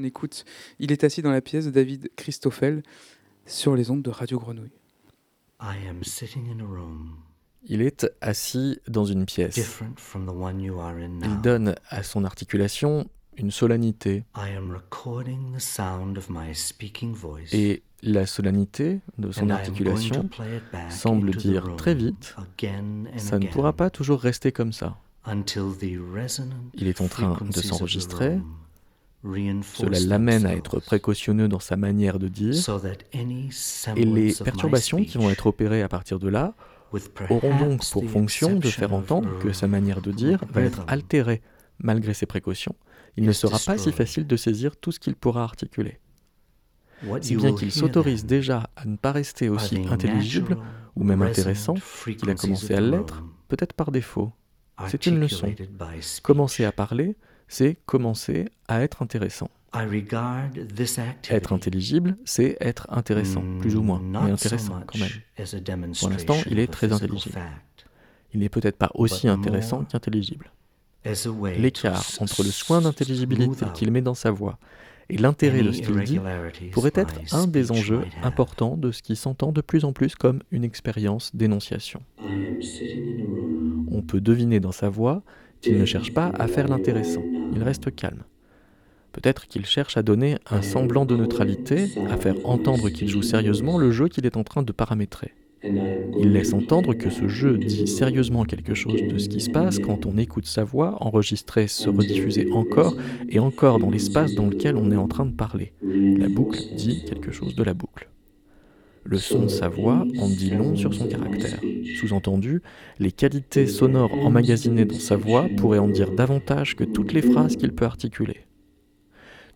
On écoute Il est assis dans la pièce de David Christoffel sur les ondes de Radio Grenouille. Il est assis dans une pièce. Il donne à son articulation une solennité. Et la solennité de son articulation semble dire très vite, ça ne pourra pas toujours rester comme ça. Il est en train de s'enregistrer. Cela l'amène à être précautionneux dans sa manière de dire. Et les perturbations qui vont être opérées à partir de là auront donc pour fonction de faire entendre que sa manière de dire va être altérée malgré ses précautions. Il ne sera pas si facile de saisir tout ce qu'il pourra articuler. Si bien qu'il s'autorise déjà à ne pas rester aussi intelligible ou même intéressant qu'il a commencé à l'être, peut-être par défaut. C'est une leçon. Commencer à parler, c'est commencer à être intéressant. Être intelligible, c'est être intéressant, plus ou moins, mais intéressant quand même. Pour l'instant, il est très intelligible. Il n'est peut-être pas aussi intéressant qu'intelligible. L'écart entre le soin d'intelligibilité qu'il met dans sa voix et l'intérêt de ce qu'il dit pourrait être un des enjeux importants de ce qui s'entend de plus en plus comme une expérience d'énonciation. On peut deviner dans sa voix qu'il ne cherche pas à faire l'intéressant, il reste calme. Peut-être qu'il cherche à donner un semblant de neutralité, à faire entendre qu'il joue sérieusement le jeu qu'il est en train de paramétrer. Il laisse entendre que ce jeu dit sérieusement quelque chose de ce qui se passe quand on écoute sa voix enregistrée se rediffuser encore et encore dans l'espace dans lequel on est en train de parler. La boucle dit quelque chose de la boucle. Le son de sa voix en dit long sur son caractère. Sous-entendu, les qualités sonores emmagasinées dans sa voix pourraient en dire davantage que toutes les phrases qu'il peut articuler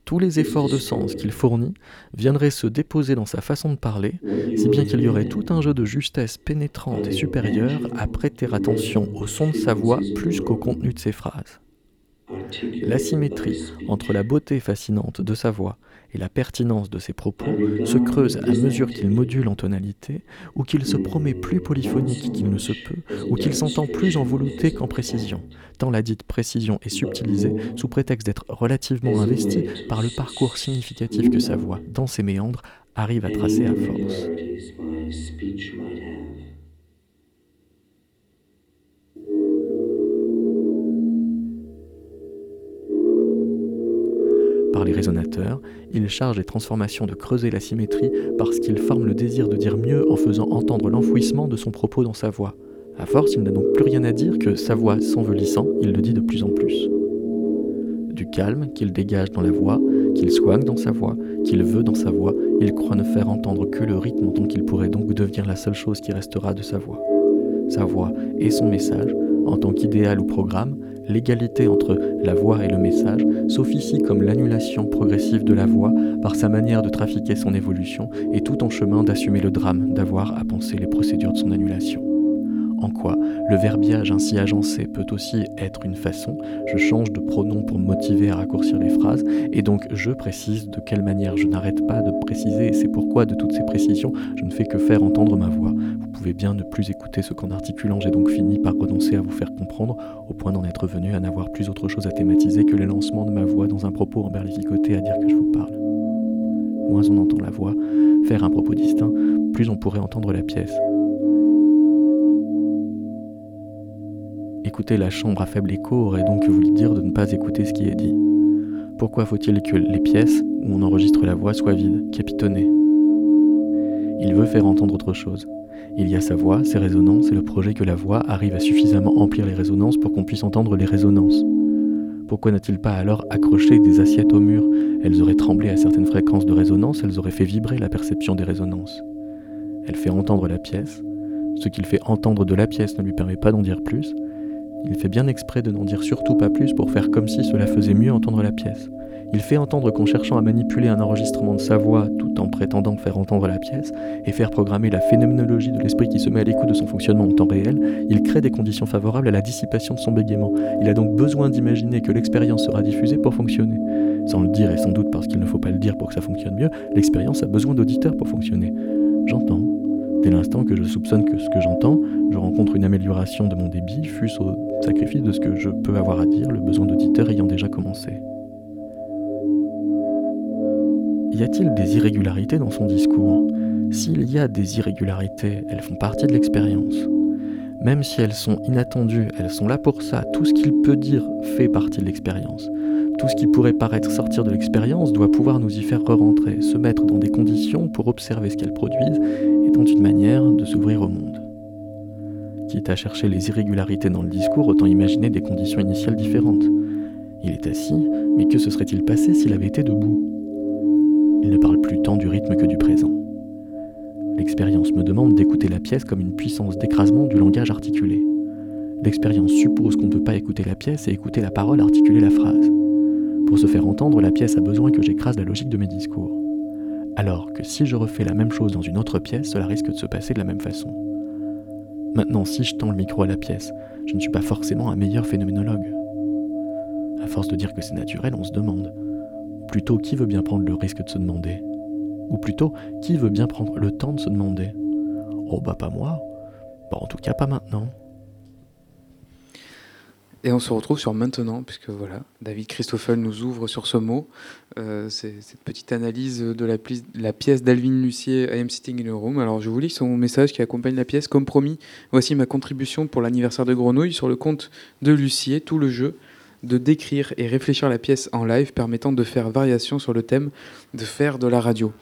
tous les efforts de sens qu'il fournit viendraient se déposer dans sa façon de parler, si bien qu'il y aurait tout un jeu de justesse pénétrante et supérieure à prêter attention au son de sa voix plus qu'au contenu de ses phrases. L'asymétrie entre la beauté fascinante de sa voix et la pertinence de ses propos se creuse à mesure qu'il module en tonalité, ou qu'il se promet plus polyphonique qu'il ne se peut, ou qu'il s'entend plus en volonté qu'en précision, tant la dite précision est subtilisée sous prétexte d'être relativement investie par le parcours significatif que sa voix, dans ses méandres, arrive à tracer à force. Par les résonateurs, il charge les transformations de creuser la symétrie parce qu'il forme le désir de dire mieux en faisant entendre l'enfouissement de son propos dans sa voix. À force, il n'a donc plus rien à dire que sa voix s'envelissant, il le dit de plus en plus. Du calme qu'il dégage dans la voix, qu'il soigne dans sa voix, qu'il veut dans sa voix, il croit ne faire entendre que le rythme tant qu'il pourrait donc devenir la seule chose qui restera de sa voix. Sa voix et son message, en tant qu'idéal ou programme, l'égalité entre la voix et le message s'officie comme l'annulation progressive de la voix par sa manière de trafiquer son évolution et tout en chemin d'assumer le drame d'avoir à penser les procédures de son annulation en quoi le verbiage ainsi agencé peut aussi être une façon, je change de pronom pour motiver à raccourcir les phrases, et donc je précise de quelle manière je n'arrête pas de préciser, et c'est pourquoi de toutes ces précisions, je ne fais que faire entendre ma voix. Vous pouvez bien ne plus écouter ce qu'en articulant j'ai donc fini par renoncer à vous faire comprendre, au point d'en être venu à n'avoir plus autre chose à thématiser que le lancement de ma voix dans un propos emberlificoté à dire que je vous parle. Moins on entend la voix, faire un propos distinct, plus on pourrait entendre la pièce. Écouter la chambre à faible écho aurait donc voulu dire de ne pas écouter ce qui est dit. Pourquoi faut-il que les pièces où on enregistre la voix soient vides, capitonnées? Il veut faire entendre autre chose. Il y a sa voix, ses résonances et le projet que la voix arrive à suffisamment emplir les résonances pour qu'on puisse entendre les résonances. Pourquoi n'a-t-il pas alors accroché des assiettes au mur? Elles auraient tremblé à certaines fréquences de résonance, elles auraient fait vibrer la perception des résonances. Elle fait entendre la pièce. Ce qu'il fait entendre de la pièce ne lui permet pas d'en dire plus, il fait bien exprès de n'en dire surtout pas plus pour faire comme si cela faisait mieux entendre la pièce. Il fait entendre qu'en cherchant à manipuler un enregistrement de sa voix tout en prétendant faire entendre la pièce et faire programmer la phénoménologie de l'esprit qui se met à l'écoute de son fonctionnement en temps réel, il crée des conditions favorables à la dissipation de son bégaiement. Il a donc besoin d'imaginer que l'expérience sera diffusée pour fonctionner. Sans le dire et sans doute parce qu'il ne faut pas le dire pour que ça fonctionne mieux, l'expérience a besoin d'auditeurs pour fonctionner. J'entends, Dès l'instant que je soupçonne que ce que j'entends, je rencontre une amélioration de mon débit, fût-ce au sacrifice de ce que je peux avoir à dire, le besoin d'auditeur ayant déjà commencé. y a-t-il des irrégularités dans son discours? S'il y a des irrégularités, elles font partie de l'expérience. Même si elles sont inattendues, elles sont là pour ça. Tout ce qu'il peut dire fait partie de l'expérience. Tout ce qui pourrait paraître sortir de l'expérience doit pouvoir nous y faire re-rentrer, se mettre dans des conditions pour observer ce qu'elles produisent, étant une manière de s'ouvrir au monde. À chercher les irrégularités dans le discours, autant imaginer des conditions initiales différentes. Il est assis, mais que se serait-il passé s'il avait été debout? Il ne parle plus tant du rythme que du présent. L'expérience me demande d'écouter la pièce comme une puissance d'écrasement du langage articulé. L'expérience suppose qu'on ne peut pas écouter la pièce et écouter la parole articuler la phrase. Pour se faire entendre, la pièce a besoin que j'écrase la logique de mes discours. Alors que si je refais la même chose dans une autre pièce, cela risque de se passer de la même façon. Maintenant, si je tends le micro à la pièce, je ne suis pas forcément un meilleur phénoménologue. À force de dire que c'est naturel, on se demande. Plutôt, qui veut bien prendre le risque de se demander? Ou plutôt, qui veut bien prendre le temps de se demander? Oh bah pas moi. Bah en tout cas pas maintenant. Et on se retrouve sur maintenant, puisque voilà, David Christoffel nous ouvre sur ce mot. Euh, cette petite analyse de la, la pièce d'Alvin Lucier, I am sitting in a room. Alors je vous lis son message qui accompagne la pièce. Comme promis, voici ma contribution pour l'anniversaire de Grenouille sur le compte de Lucier, tout le jeu de décrire et réfléchir la pièce en live permettant de faire variation sur le thème de faire de la radio.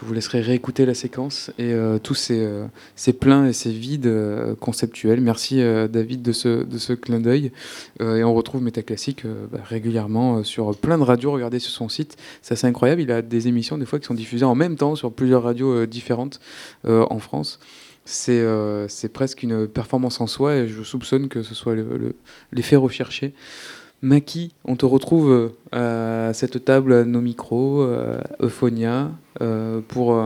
Je vous laisserai réécouter la séquence et euh, tous ces, euh, ces, pleins et ces vides euh, conceptuels. Merci David de ce, de ce clin d'œil. et on retrouve Métaclassique bah, régulièrement sur plein de radios. Regardez sur son site, c'est assez incroyable. Il a des émissions des fois qui sont diffusées en même temps sur plusieurs radios différentes en France c'est presque une performance en soi et je soupçonne que ce soit l'effet le, recherché Maki, on te retrouve euh, à cette table, à nos micros, euh, Euphonia, euh, pour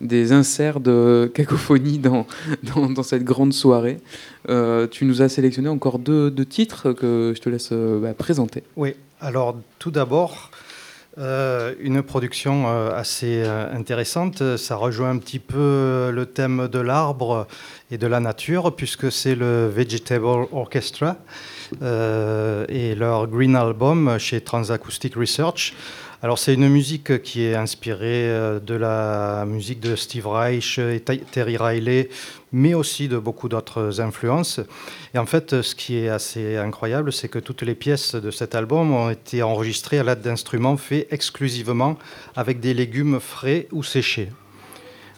des inserts de cacophonie dans, dans, cette grande soirée. tu nous as sélectionné encore deux, titres que je te laisse bah, présenter. Oui, alors tout d'abord, une production assez intéressante. Ça rejoint un petit peu le thème de l'arbre et de la nature, puisque c'est le Vegetable Orchestra. Euh, et leur Green Album chez Transacoustic Research. Alors c'est une musique qui est inspirée euh, de la musique de Steve Reich et Terry Riley, mais aussi de beaucoup d'autres influences. Et en fait, ce qui est assez incroyable, c'est que toutes les pièces de cet album ont été enregistrées à l'aide d'instruments faits exclusivement avec des légumes frais ou séchés.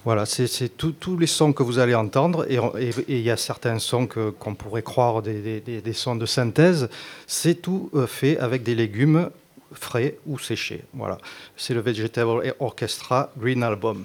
Voilà, c'est tous les sons que vous allez entendre, et il y a certains sons qu'on pourrait croire des, sons de synthèse, c'est tout euh, fait avec des légumes frais ou séchés. Voilà, c'est le Vegetable Orchestra Green Album.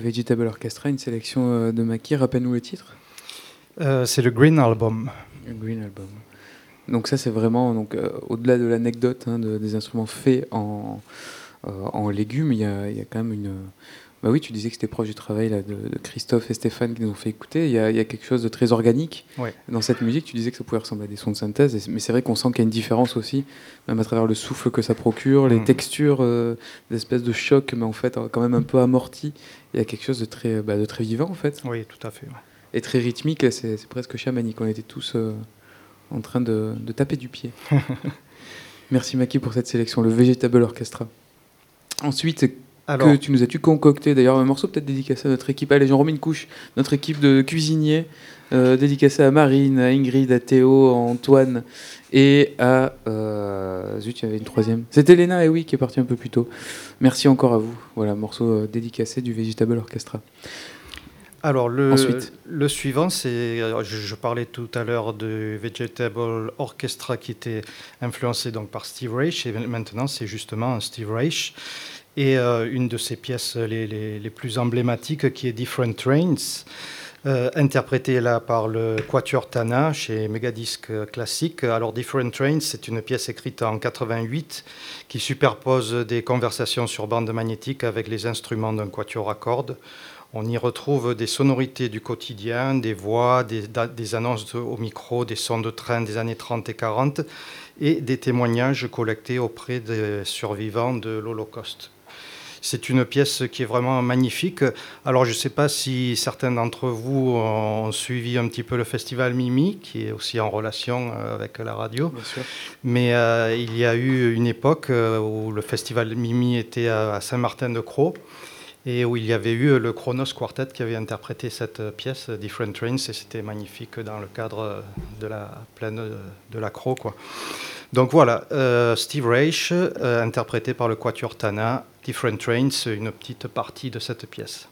Vegetable Orchestra, une sélection de Maki. Rappelle-nous le titre. c'est le Green Album. Le Green Album. Donc ça, c'est vraiment donc au-delà de l'anecdote hein, des instruments faits en, en légumes, il y, y a, quand même une bah oui, tu disais que c'était proche du travail là, de, Christophe et Stéphane qui nous ont fait écouter. Il y a, quelque chose de très organique dans cette musique. Tu disais que ça pouvait ressembler à des sons de synthèse, mais c'est vrai qu'on sent qu'il y a une différence aussi, même à travers le souffle que ça procure, les mm. textures, euh, des espèces de choc, mais en fait quand même un peu amorti. Il y a quelque chose de très, bah, de très vivant en fait. Oui, tout à fait. Et très rythmique, c'est presque chamanique. On était tous euh, en train de, de taper du pied. Merci Maki pour cette sélection, le Vegetable Orchestra. Ensuite, que tu nous as-tu concocté D'ailleurs, un morceau peut-être dédicacé à notre équipe. Allez, j'en remets une couche. Notre équipe de cuisiniers, euh, dédicacé à Marine, à Ingrid, à Théo, à Antoine et à. Euh, zut, il y avait une troisième. C'était Léna, et oui, qui est partie un peu plus tôt. Merci encore à vous. Voilà, morceau euh, dédicacé du Vegetable Orchestra. Alors, le, Ensuite. le suivant, c'est. Je, parlais tout à l'heure de Vegetable Orchestra qui était influencé donc par Steve Reich, et maintenant, c'est justement Steve Reich et euh, une de ses pièces les, plus emblématiques qui est Different Trains, euh, interprétée là par le Quatuor Tana chez Megadisc Classique. Alors Different Trains, c'est une pièce écrite en 88 qui superpose des conversations sur bande magnétique avec les instruments d'un quatuor à cordes. On y retrouve des sonorités du quotidien, des voix, des, des, annonces au micro, des sons de train des années 30 et 40 et des témoignages collectés auprès des survivants de l'Holocauste. C'est une pièce qui est vraiment magnifique. Alors, je ne sais pas si certains d'entre vous ont suivi un petit peu le festival Mimi, qui est aussi en relation euh, avec la radio. Mais euh, il y a eu une époque euh, où le festival Mimi était à Saint-Martin-de-Croix et où il y avait eu le Chronos Quartet qui avait interprété cette pièce, Different Trains, et c'était magnifique dans le cadre de la plaine de la Croix. Quoi. Donc voilà, Steve Reich, interprété par le Quatuor Tana, Different Trains, une petite partie de cette pièce.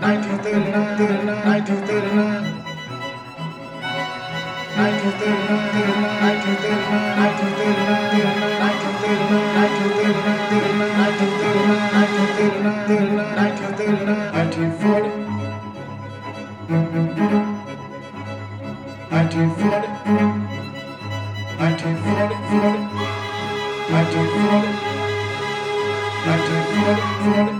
1940, Vous êtes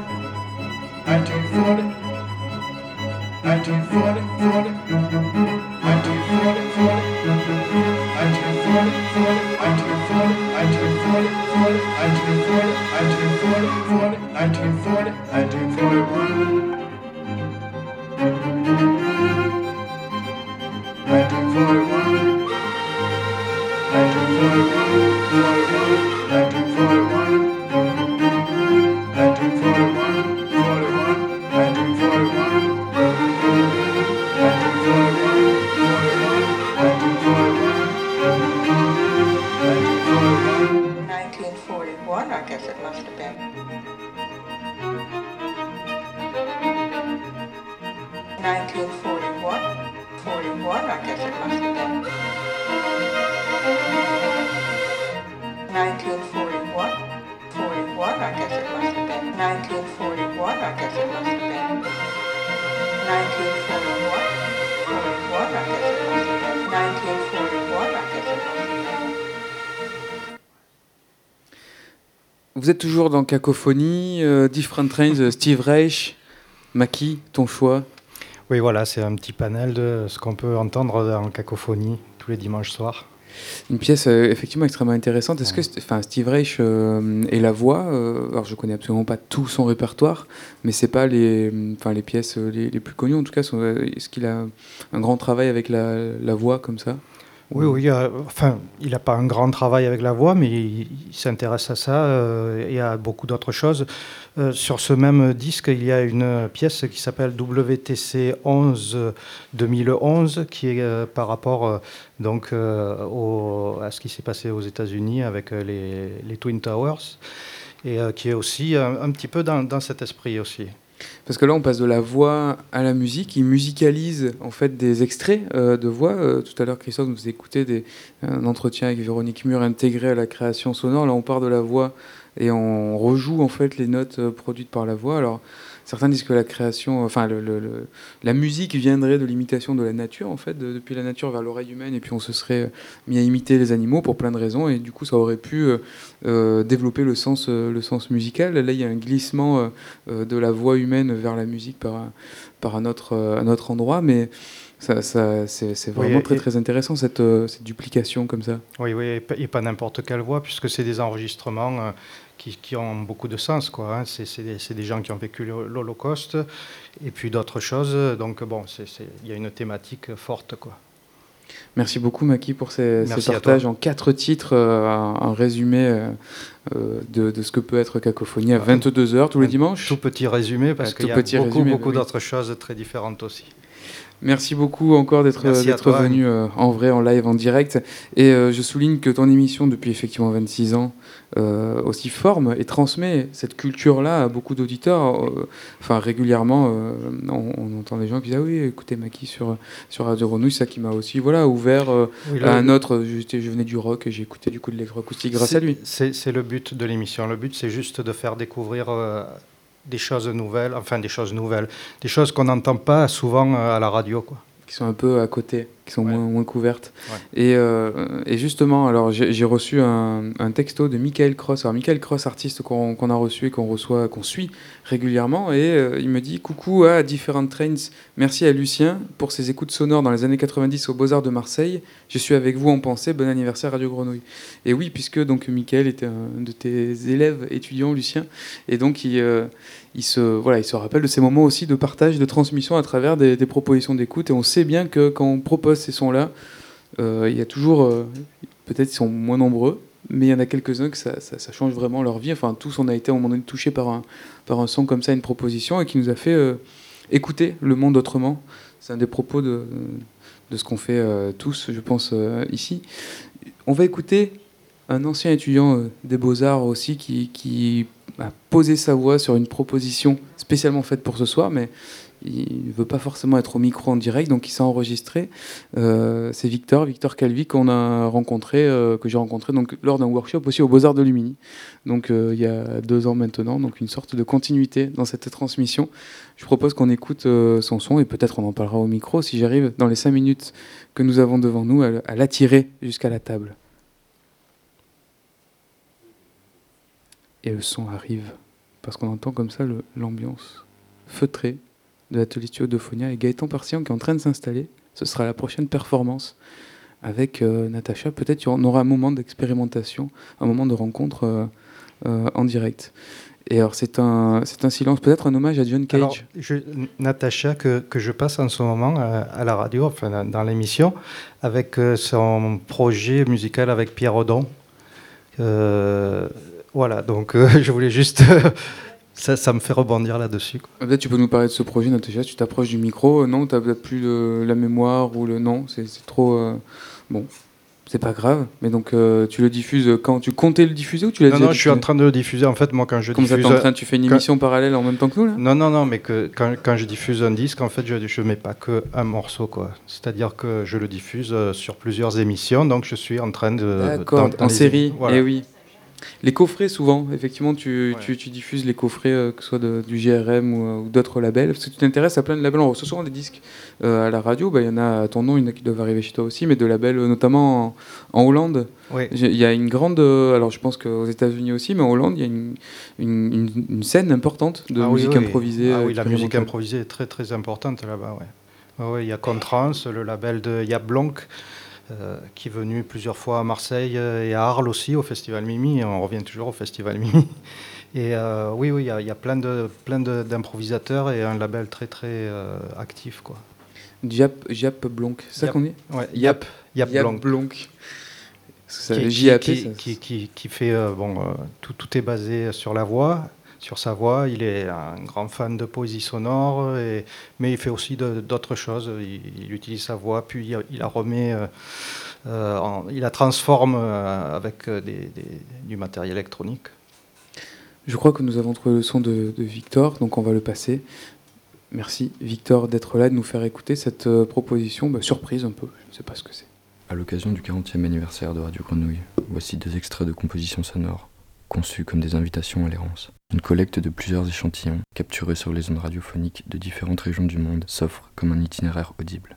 toujours dans Cacophonie, euh, Different Trains, euh, Steve Reich, Maki, ton choix Oui, voilà, c'est un petit panel de ce qu'on peut entendre dans Cacophonie tous les dimanches soirs. Une pièce euh, effectivement extrêmement intéressante. Est-ce que enfin, Steve Reich et la voix, alors je connais absolument pas tout son répertoire, mais c'est pas les, enfin, les pièces les, plus connues en tout cas. Est-ce qu'il a un grand travail avec la, la voix comme ça? Oui, oui. Euh, enfin, il n'a pas un grand travail avec la voix, mais il, s'intéresse à ça euh, et à beaucoup d'autres choses. Euh, sur ce même disque, il y a une pièce qui s'appelle WTC 11 2011, qui est par rapport donc à ce qui s'est passé aux États-Unis avec les, Twin Towers, et qui est aussi un, petit peu dans cet esprit aussi. Parce que là, on passe de la voix à la musique. Il musicalise en fait des extraits euh, de voix. Euh, tout à l'heure, Christophe nous écoutait des, un entretien avec Véronique Mur intégré à la création sonore. Là, on part de la voix et on rejoue en fait les notes euh, produites par la voix. Certains disent que la création, enfin le, la musique viendrait de l'imitation de la nature, en fait, depuis la nature vers l'oreille humaine, et puis on se serait mis à imiter les animaux pour plein de raisons, et du coup ça aurait pu euh, euh, développer le sens, euh, le sens musical. Là, il y a un glissement de la voix humaine vers la musique par, par un, autre, un autre endroit, mais ça, ça c'est vraiment très très intéressant cette, cette, duplication comme ça. Oui, oui, et pas n'importe quelle voix, puisque c'est des enregistrements qui, ont beaucoup de sens. Quoi, hein. C'est des, des, gens qui ont vécu l'Holocauste et puis d'autres choses. Donc bon, il y a une thématique forte. Quoi. Merci beaucoup Maki pour ces, ces partages en quatre titres, euh, un, résumé euh, euh, de, de, ce que peut être Cacophonie à 22h tous les dimanches. Tout petit résumé parce qu'il y a beaucoup, beaucoup d'autres choses très différentes aussi. Merci beaucoup encore d'être venu euh, en vrai, en live, en direct. Et euh, je souligne que ton émission, depuis effectivement 26 ans, euh, aussi forme et transmet cette culture-là à beaucoup d'auditeurs. enfin, régulièrement, on, entend des gens qui disent Ah oui, écoutez Maki sur, sur Radio Renouille, ça qui m'a aussi voilà, ouvert à un autre. Je, je, venais du rock et j'ai écouté du coup de l'électroacoustique grâce à lui. C'est le but de l'émission. Le but, c'est juste de faire découvrir des choses nouvelles, enfin des choses nouvelles, des choses qu'on n'entend pas souvent euh, à la radio. Quoi. Qui sont un peu à côté qui sont moins, couvertes. Et, euh, et, justement, alors j'ai reçu un, un, texto de Michael Cross. Alors Michael Cross, artiste qu'on a reçu et qu'on reçoit, qu'on suit régulièrement, et euh, il me dit coucou à Different Trains. Merci à Lucien pour ses écoutes sonores dans les années 90 au Beaux Arts de Marseille. Je suis avec vous en pensée. Bon anniversaire Radio Grenouille. Et oui, puisque donc Michael était un de tes élèves étudiants, Lucien, et donc il euh, il se, voilà, il se rappelle de ces moments aussi de partage, de transmission à travers des, des propositions d'écoute. Et on sait bien que quand on propose ces sons-là, euh, il y a toujours, euh, peut-être ils sont moins nombreux, mais il y en a quelques-uns que ça, change vraiment leur vie. Enfin, tous, on a été à moment donné touchés par un, par un son comme ça, une proposition, et qui nous a fait euh, écouter le monde autrement. C'est un des propos de, de ce qu'on fait tous, je pense, ici. On va écouter un ancien étudiant des beaux-arts aussi qui, qui, a posé sa voix sur une proposition spécialement faite pour ce soir, mais il ne veut pas forcément être au micro en direct, donc il s'est enregistré. Euh, c'est Victor, Victor Calvi, qu'on a rencontré, euh, que j'ai rencontré donc, lors d'un workshop aussi au Beaux-Arts de Lumini, donc euh, il y a deux ans maintenant, donc une sorte de continuité dans cette transmission. Je propose qu'on écoute son son et peut-être on en parlera au micro si j'arrive dans les cinq minutes que nous avons devant nous à l'attirer jusqu'à la table. Et le son arrive parce qu'on entend comme ça l'ambiance feutrée de l'atelier studio et Gaëtan Partian qui est en train de s'installer. Ce sera la prochaine performance avec euh, Natacha. Peut-être on aura un moment d'expérimentation, un moment de rencontre euh, euh, en direct. Et alors, c'est un, c'est un silence, peut-être un hommage à John Cage. Alors, Natacha, que, que, je passe en ce moment à, la radio, enfin dans, l'émission, avec son projet musical avec Pierre Odon. voilà, donc je voulais juste ça, me fait rebondir là-dessus. Peut-être tu peux nous parler de ce projet, Natacha? Tu t'approches du micro. Non, tu n'as plus la mémoire ou le. Non, c'est trop. Euh, bon, c'est pas grave. Mais donc, euh, tu le diffuses quand Tu comptais le diffuser ou tu l'as Non, non, je suis en train de le diffuser. En fait, moi, quand je Comme diffuse. en train, tu fais une émission parallèle en même temps que nous, là? Non, non, non, mais que quand, quand, je diffuse un disque, en fait, je ne mets pas que un morceau, quoi. C'est-à-dire que je le diffuse euh, sur plusieurs émissions. Donc, je suis en train de. D'accord, en série. Voilà. Eh oui. Les coffrets, souvent, effectivement, tu, tu, diffuses les coffrets, euh, que ce soit du GRM euh, ou, d'autres labels, parce que tu t'intéresses à plein de labels. On reçoit souvent des disques euh, à la radio, bah, il y en a à ton nom, il y en a qui doivent arriver chez toi aussi, mais de labels, notamment en, Hollande. Il y a une grande, alors je pense qu'aux États-Unis aussi, mais en Hollande, il y a une, une, scène importante de ah musique improvisée. Ah oui, la musique improvisée est très très importante là-bas. Ouais. il y a Contrans, le label de Yablonk. Euh, qui est venu plusieurs fois à Marseille euh, et à Arles aussi, au Festival Mimi. On revient toujours au Festival Mimi. Et euh, oui, oui, il y, a plein de plein d'improvisateurs et un label très très actif, quoi. Jap, Jap Blonk, c'est ça qu'on dit? Ouais, Yap, Yap, Blonk. Qui, qui, qui, qui, fait bon, tout, tout est basé sur la voix sur sa voix. Il est un grand fan de poésie sonore, et, mais il fait aussi d'autres choses. Il, utilise sa voix, puis il, la remet, euh, euh, il la transforme euh, avec du matériel électronique. Je crois que nous avons trouvé le son de, Victor, donc on va le passer. Merci Victor d'être là, de nous faire écouter cette proposition, bah, surprise un peu, je ne sais pas ce que c'est. À l'occasion du 40e anniversaire de Radio Grenouille, voici deux extraits de compositions sonores conçus comme des invitations à l'errance. Une collecte de plusieurs échantillons, capturés sur les ondes radiophoniques de différentes régions du monde, s'offre comme un itinéraire audible.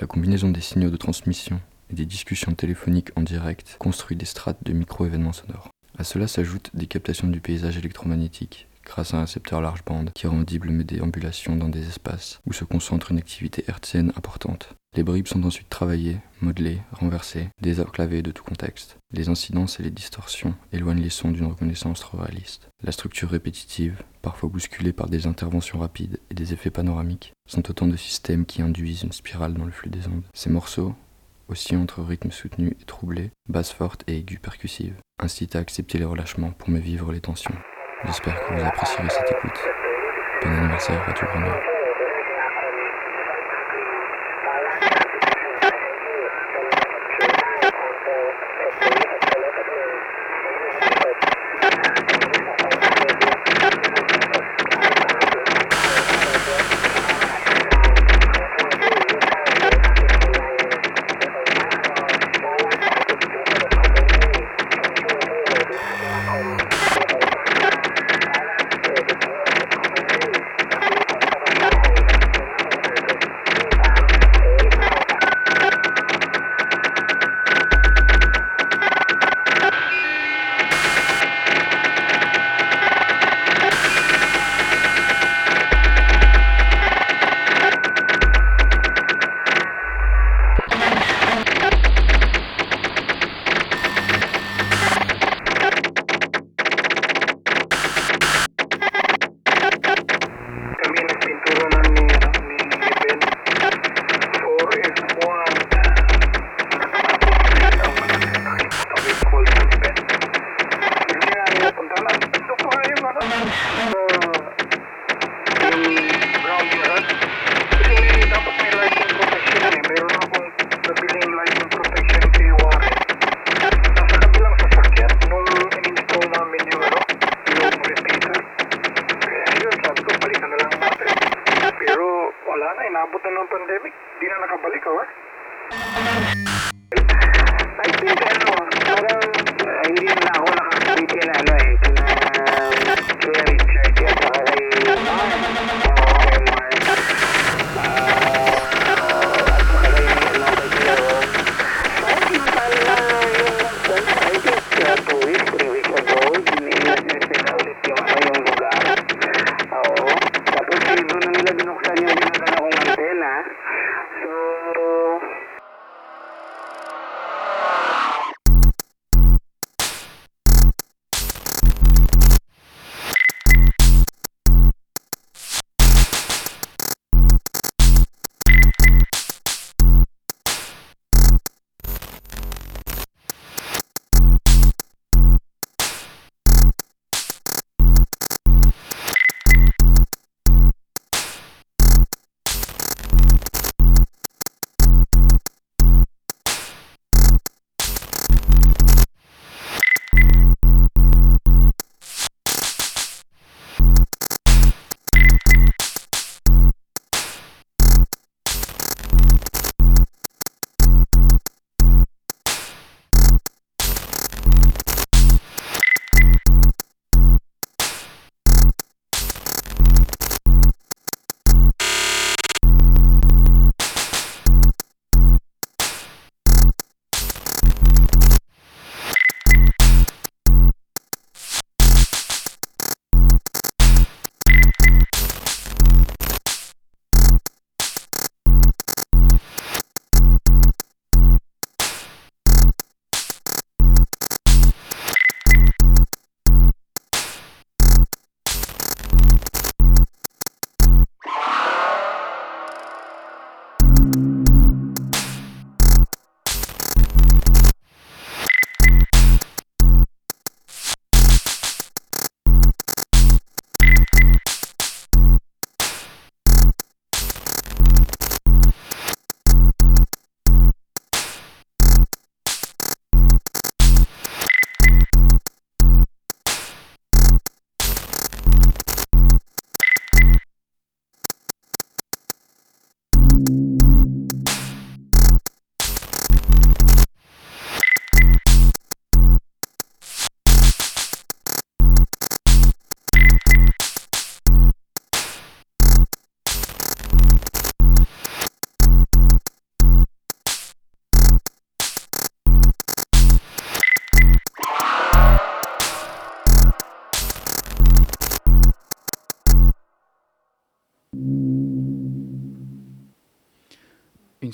La combinaison des signaux de transmission et des discussions téléphoniques en direct construit des strates de micro-événements sonores. À cela s'ajoutent des captations du paysage électromagnétique, grâce à un récepteur large bande qui rend audible mes déambulations dans des espaces où se concentre une activité hertzienne importante. Les bribes sont ensuite travaillées, modelées, renversées, désenclavées de tout contexte. Les incidences et les distorsions éloignent les sons d'une reconnaissance trop réaliste. La structure répétitive, parfois bousculée par des interventions rapides et des effets panoramiques, sont autant de systèmes qui induisent une spirale dans le flux des ondes. Ces morceaux, aussi entre rythmes soutenus et troublés, basses fortes et aiguës percussives, incitent à accepter les relâchements pour me vivre les tensions. J'espère que vous apprécierez cette écoute. Bon anniversaire Radio Grenouille.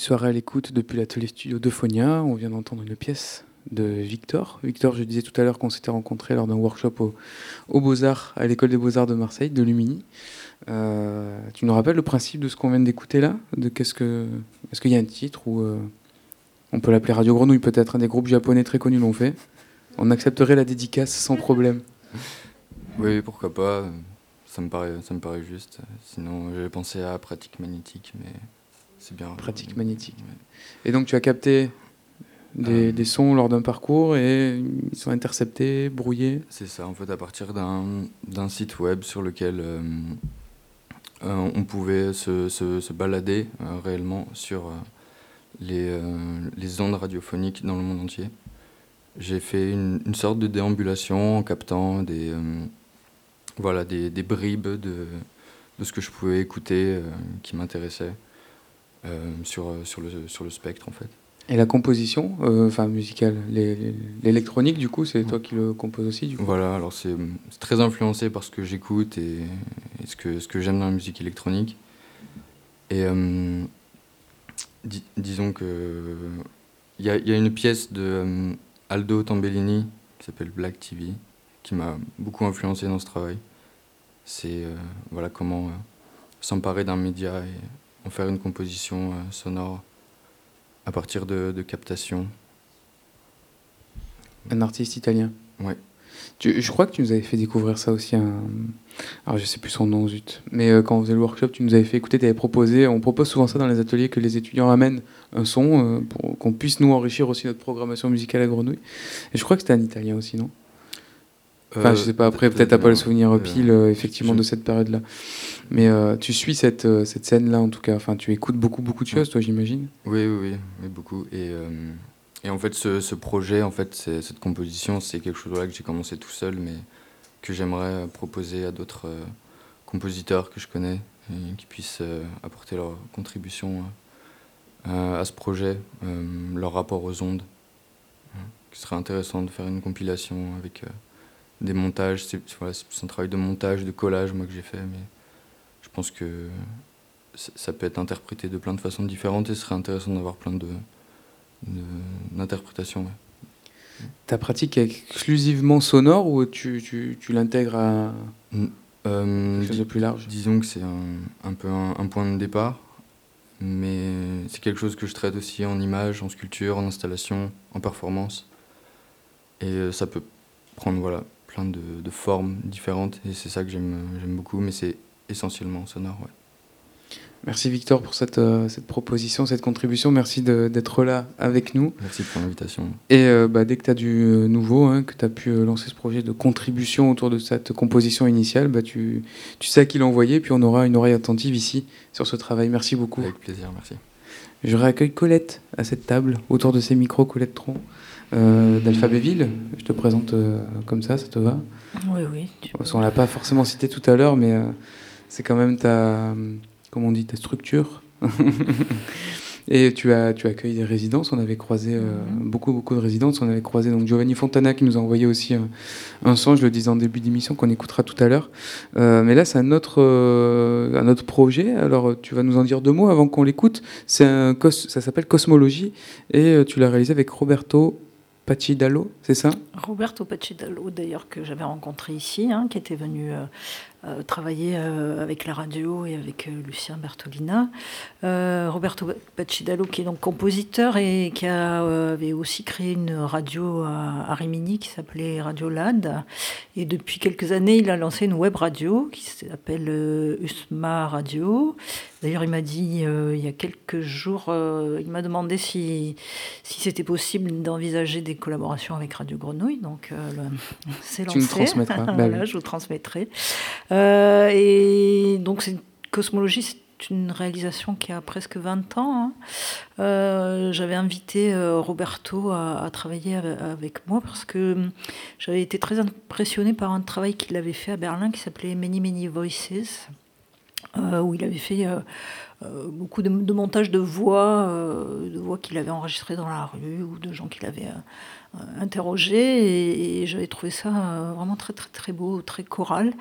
Soirée à l'écoute depuis l'atelier studio de Phonia. On vient d'entendre une pièce de Victor. Victor, je disais tout à l'heure qu'on s'était rencontré lors d'un workshop au, Beaux-Arts, à l'école des Beaux-Arts de Marseille, de Lumini. Euh, tu nous rappelles le principe de ce qu'on vient d'écouter là? De qu'est-ce que, Est-ce qu'il y a un titre ou euh, on peut l'appeler Radio Grenouille peut-être Des groupes japonais très connus l'ont fait. On accepterait la dédicace sans problème. Oui, pourquoi pas. Ça me paraît, ça me paraît juste. Sinon, j'avais pensé à Pratique Magnétique, mais c'est bien. Pratique magnétique. Et donc tu as capté des, euh. sons lors d'un parcours et ils sont interceptés, brouillés? C'est ça, en fait, à partir d'un site web sur lequel euh, euh, on pouvait se, se, balader réellement sur les, les, ondes radiophoniques dans le monde entier. J'ai fait une, une, sorte de déambulation en captant des, voilà, des, des bribes de, de, ce que je pouvais écouter qui m'intéressait. Euh, sur, euh, sur, le, sur le spectre en fait. Et la composition, euh, enfin musicale, l'électronique du coup, c'est toi qui le composes aussi du coup? Voilà, alors c'est très influencé par ce que j'écoute et, ce que, ce que j'aime dans la musique électronique. Et disons que il y, y, a une pièce de Aldo Tambellini qui s'appelle Black TV qui m'a beaucoup influencé dans ce travail. C'est voilà comment s'emparer d'un média et en faire une composition euh, sonore à partir de, de captations. Un artiste italien Oui. je crois que tu nous avais fait découvrir ça aussi. Un... Alors je sais plus son nom, zut. Mais euh, quand on faisait le workshop, tu nous avais fait écouter, tu avais proposé. On propose souvent ça dans les ateliers que les étudiants amènent un son euh, pour qu'on puisse nous enrichir aussi notre programmation musicale à Grenouille. Et je crois que c'était un italien aussi, non? Enfin, je sais pas, après, peut-être t'as pas le souvenir pile, effectivement, de cette période-là. Mais euh, tu suis cette, euh, cette scène-là, en tout cas? Enfin, tu écoutes beaucoup, beaucoup de choses, toi, j'imagine? Oui, oui, oui, beaucoup. Et, euh, et en fait, ce, ce, projet, en fait, cette composition, c'est quelque chose là que j'ai commencé tout seul, mais que j'aimerais proposer à d'autres compositeurs que je connais, et qui puissent apporter leur contribution à ce projet, leur rapport aux ondes. Ce serait intéressant de faire une compilation avec des montages. C'est voilà, un travail de montage, de collage moi que j'ai fait, mais je pense que ça peut être interprété de plein de façons différentes et ce serait intéressant d'avoir plein de d'interprétations. Ta pratique est exclusivement sonore ou tu, tu, tu l'intègres à euh, quelque chose de plus large? Disons que c'est un, un, peu un, point de départ, mais c'est quelque chose que je traite aussi en image, en sculpture, en installation, en performance. Et euh, ça peut prendre voilà, plein de, de formes différentes et c'est ça que j'aime beaucoup, mais c'est essentiellement sonore. Ouais. Merci Victor pour cette, euh, cette proposition, cette contribution. Merci d'être là avec nous. Merci pour l'invitation. Et euh, bah, dès que tu as du euh, nouveau, hein, que tu as pu lancer ce projet de contribution autour de cette composition initiale, bah, tu, tu sais à qui l'envoyer, puis on aura une oreille attentive ici sur ce travail. Merci beaucoup. Avec plaisir, merci. Je réaccueille Colette à cette table, autour de ces micros, Colette Tron, euh, d'Alphabétville. Je te présente comme ça, ça te va? Oui, oui. On ne l'a pas forcément cité tout à l'heure, mais c'est quand même ta on dit, ta structure. Et tu as, tu accueilli des résidences. On avait croisé euh, mhm. beaucoup, beaucoup de résidences. On avait croisé donc Giovanni Fontana qui nous a envoyé aussi un, son, je le disais en début d'émission, qu'on écoutera tout à l'heure. Euh, mais là, c'est un autre, euh, un autre projet. Alors, tu vas nous en dire deux mots avant qu'on l'écoute. C'est un, ça s'appelle Cosmologie et tu l'as réalisé avec Roberto Pacidalo, c'est ça? Roberto Pacidalo, d'ailleurs, que j'avais rencontré ici, hein, qui était venu euh, travaillé euh, avec la radio et avec euh, Lucien Bertolina. Roberto Pacidalo, qui est donc compositeur et qui avait aussi créé une radio à, Rimini qui s'appelait Radio LAD. Et depuis quelques années, il a lancé une web radio qui s'appelle Usma Radio. D'ailleurs, il m'a dit il y a quelques jours, il m'a demandé si, si c'était possible d'envisager des collaborations avec Radio Grenouille. Donc, c'est lancé. Tu me transmettras. Bah je vous transmettrai. Euh, et donc, c'est cosmologie, c'est une réalisation qui a presque 20 ans. Hein. Euh, j'avais invité euh, Roberto à, travailler avec, moi parce que j'avais été très impressionnée par un travail qu'il avait fait à Berlin qui s'appelait Many Many Voices, où il avait fait beaucoup de, de, montage de voix, de voix qu'il avait enregistrées dans la rue ou de gens qu'il avait interrogé et, j'avais trouvé ça euh, vraiment très très très beau, très choral.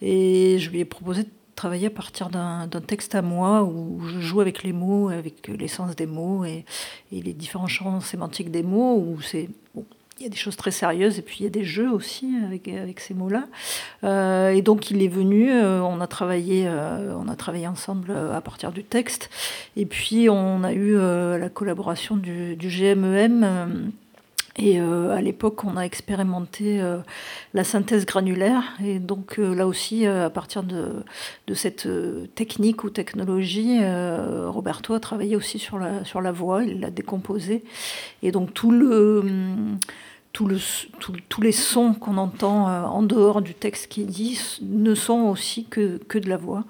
Et je lui ai proposé de travailler à partir d'un texte à moi où je joue avec les mots, avec l'essence des mots et, les différents champs sémantiques des mots, où c'est il y a des choses très sérieuses et puis il y a des jeux aussi avec, avec ces mots-là. Euh, et donc il est venu, euh, on, a travaillé, on a travaillé ensemble à partir du texte. Et puis on a eu la collaboration du, GMEM et euh, à l'époque, on a expérimenté euh, la synthèse granulaire. Et donc euh, là aussi, à partir de, de cette technique ou technologie, Roberto a travaillé aussi sur la, sur la voix, il l'a décomposée. Et donc tout le... Tout le, tous les sons qu'on entend en dehors du texte qui dit ne sont aussi que, que de la voix,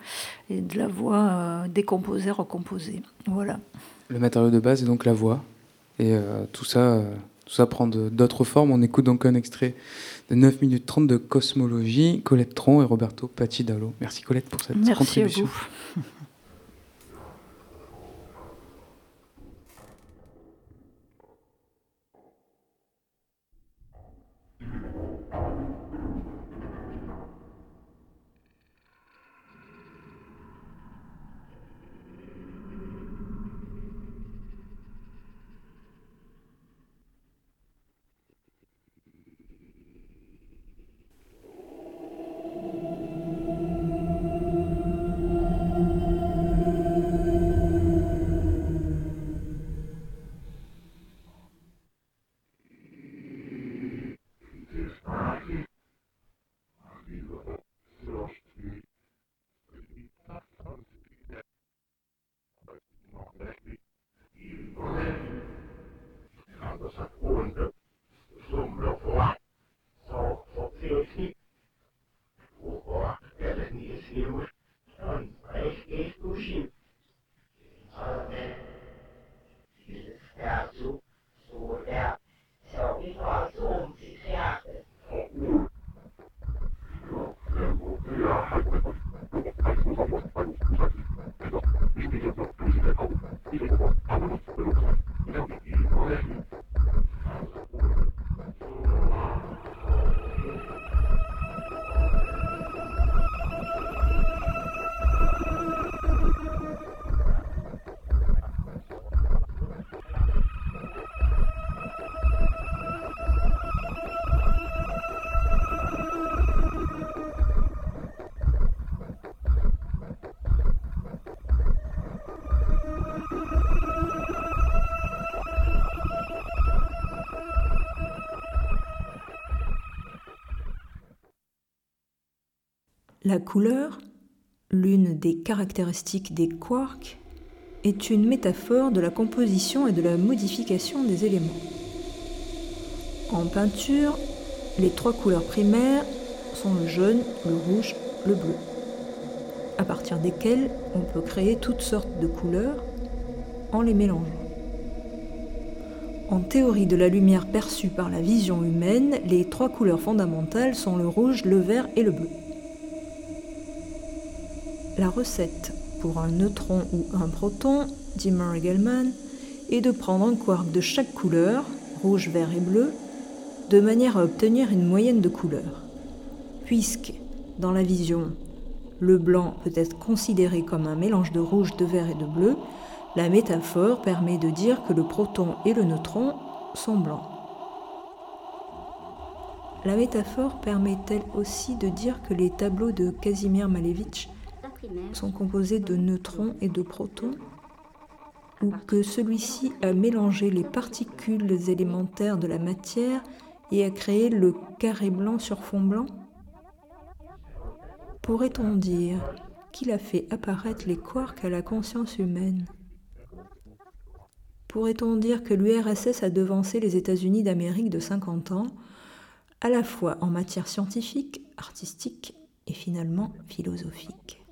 et de la voix décomposée, recomposée. Voilà. Le matériau de base est donc la voix, et tout ça tout ça prend d'autres formes. On écoute donc un extrait de 9 minutes 30 de Cosmologie, Colette Tron et Roberto Pacidalo. Merci Colette pour cette Merci contribution. À vous. La couleur, l'une des caractéristiques des quarks, est une métaphore de la composition et de la modification des éléments. En peinture, les trois couleurs primaires sont le jaune, le rouge, le bleu, à partir desquelles on peut créer toutes sortes de couleurs en les mélangeant. En théorie de la lumière perçue par la vision humaine, les trois couleurs fondamentales sont le rouge, le vert et le bleu. La recette pour un neutron ou un proton, dit Murray-Gell-Mann, est de prendre un quark de chaque couleur, rouge, vert et bleu, de manière à obtenir une moyenne de couleurs. Puisque, dans la vision, le blanc peut être considéré comme un mélange de rouge, de vert et de bleu, la métaphore permet de dire que le proton et le neutron sont blancs. La métaphore permet-elle aussi de dire que les tableaux de Casimir Malevich sont composés de neutrons et de protons ou que celui-ci a mélangé les particules élémentaires de la matière et a créé le carré blanc sur fond blanc. Pourrait-on dire qu'il a fait apparaître les quarks à la conscience humaine? Pourrait-on dire que l'URSS a devancé les États-Unis d'Amérique de 50 ans, à la fois en matière scientifique, artistique et finalement philosophique?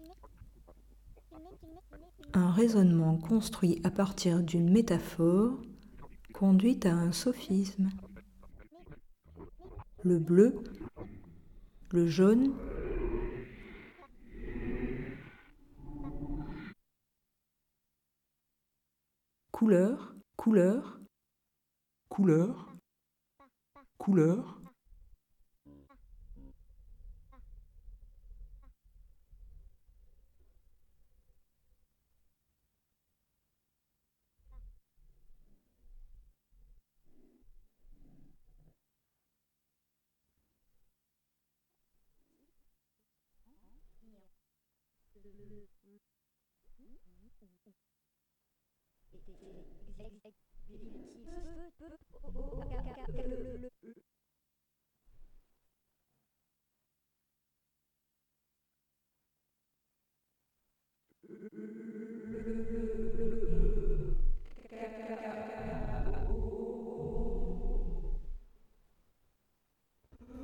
Un raisonnement construit à partir d'une métaphore conduit à un sophisme. Le bleu, le jaune, couleur, couleur, couleur, couleur.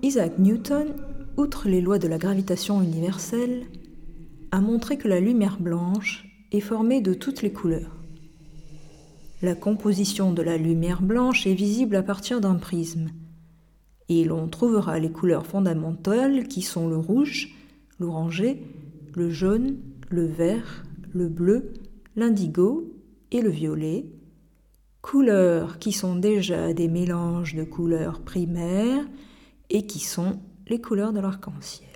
Isaac Newton, outre les lois de la gravitation universelle, a montré que la lumière blanche est formée de toutes les couleurs. La composition de la lumière blanche est visible à partir d'un prisme, et l'on trouvera les couleurs fondamentales qui sont le rouge, l'orangé, le jaune, le vert, le bleu, l'indigo et le violet, couleurs qui sont déjà des mélanges de couleurs primaires et qui sont les couleurs de l'arc-en-ciel.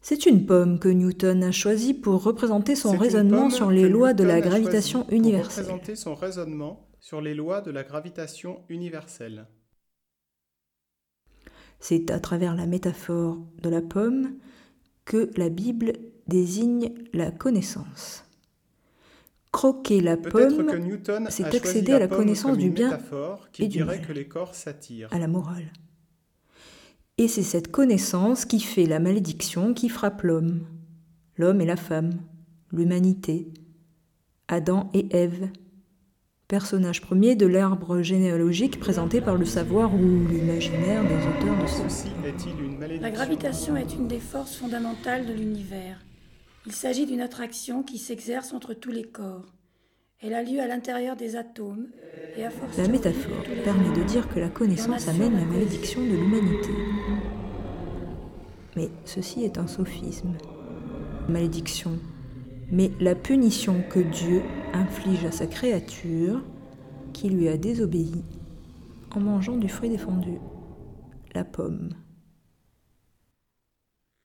C'est une pomme que Newton a choisie pour représenter son raisonnement sur les lois de la gravitation universelle. représenter son raisonnement sur les lois de la gravitation universelle. C'est à travers la métaphore de la pomme que la Bible désigne la connaissance. Croquer la pomme, c'est accéder à la connaissance du bien et du mal, que les corps s'attirent. à la morale. Et c'est cette connaissance qui fait la malédiction qui frappe l'homme, l'homme et la femme, l'humanité, Adam et Ève, personnage premier de l'arbre généalogique présenté par le savoir ou l'imaginaire des auteurs de ceci. La gravitation est une des forces fondamentales de l'univers. Il s'agit d'une attraction qui s'exerce entre tous les corps. Elle a lieu à l'intérieur des atomes et à force La métaphore permet de dire que la connaissance amène la malédiction de l'humanité. Mais ceci est un sophisme. Malédiction mais la punition que Dieu inflige à sa créature qui lui a désobéi en mangeant du fruit défendu, la pomme.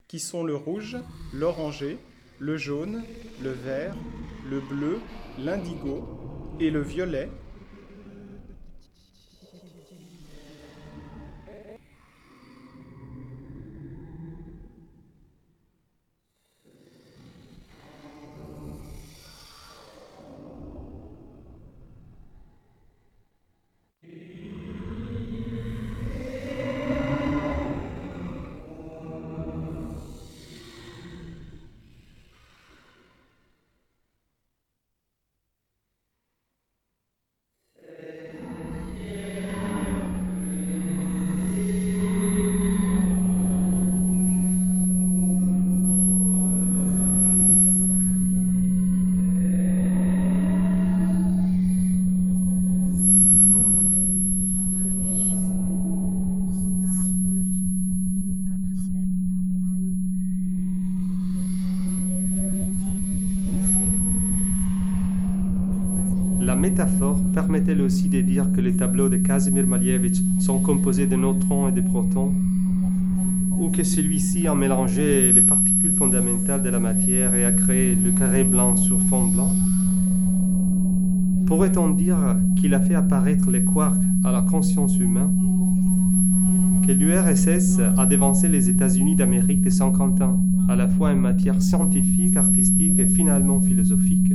Qui sont le rouge, l'oranger, le jaune, le vert, le bleu, l'indigo et le violet métaphore, permettez-le aussi de dire que les tableaux de Casimir Malievich sont composés de neutrons et de protons, ou que celui-ci a mélangé les particules fondamentales de la matière et a créé le carré blanc sur fond blanc. Pourrait-on dire qu'il a fait apparaître les quarks à la conscience humaine Que l'URSS a dévancé les États-Unis d'Amérique de 50 ans, à la fois en matière scientifique, artistique et finalement philosophique?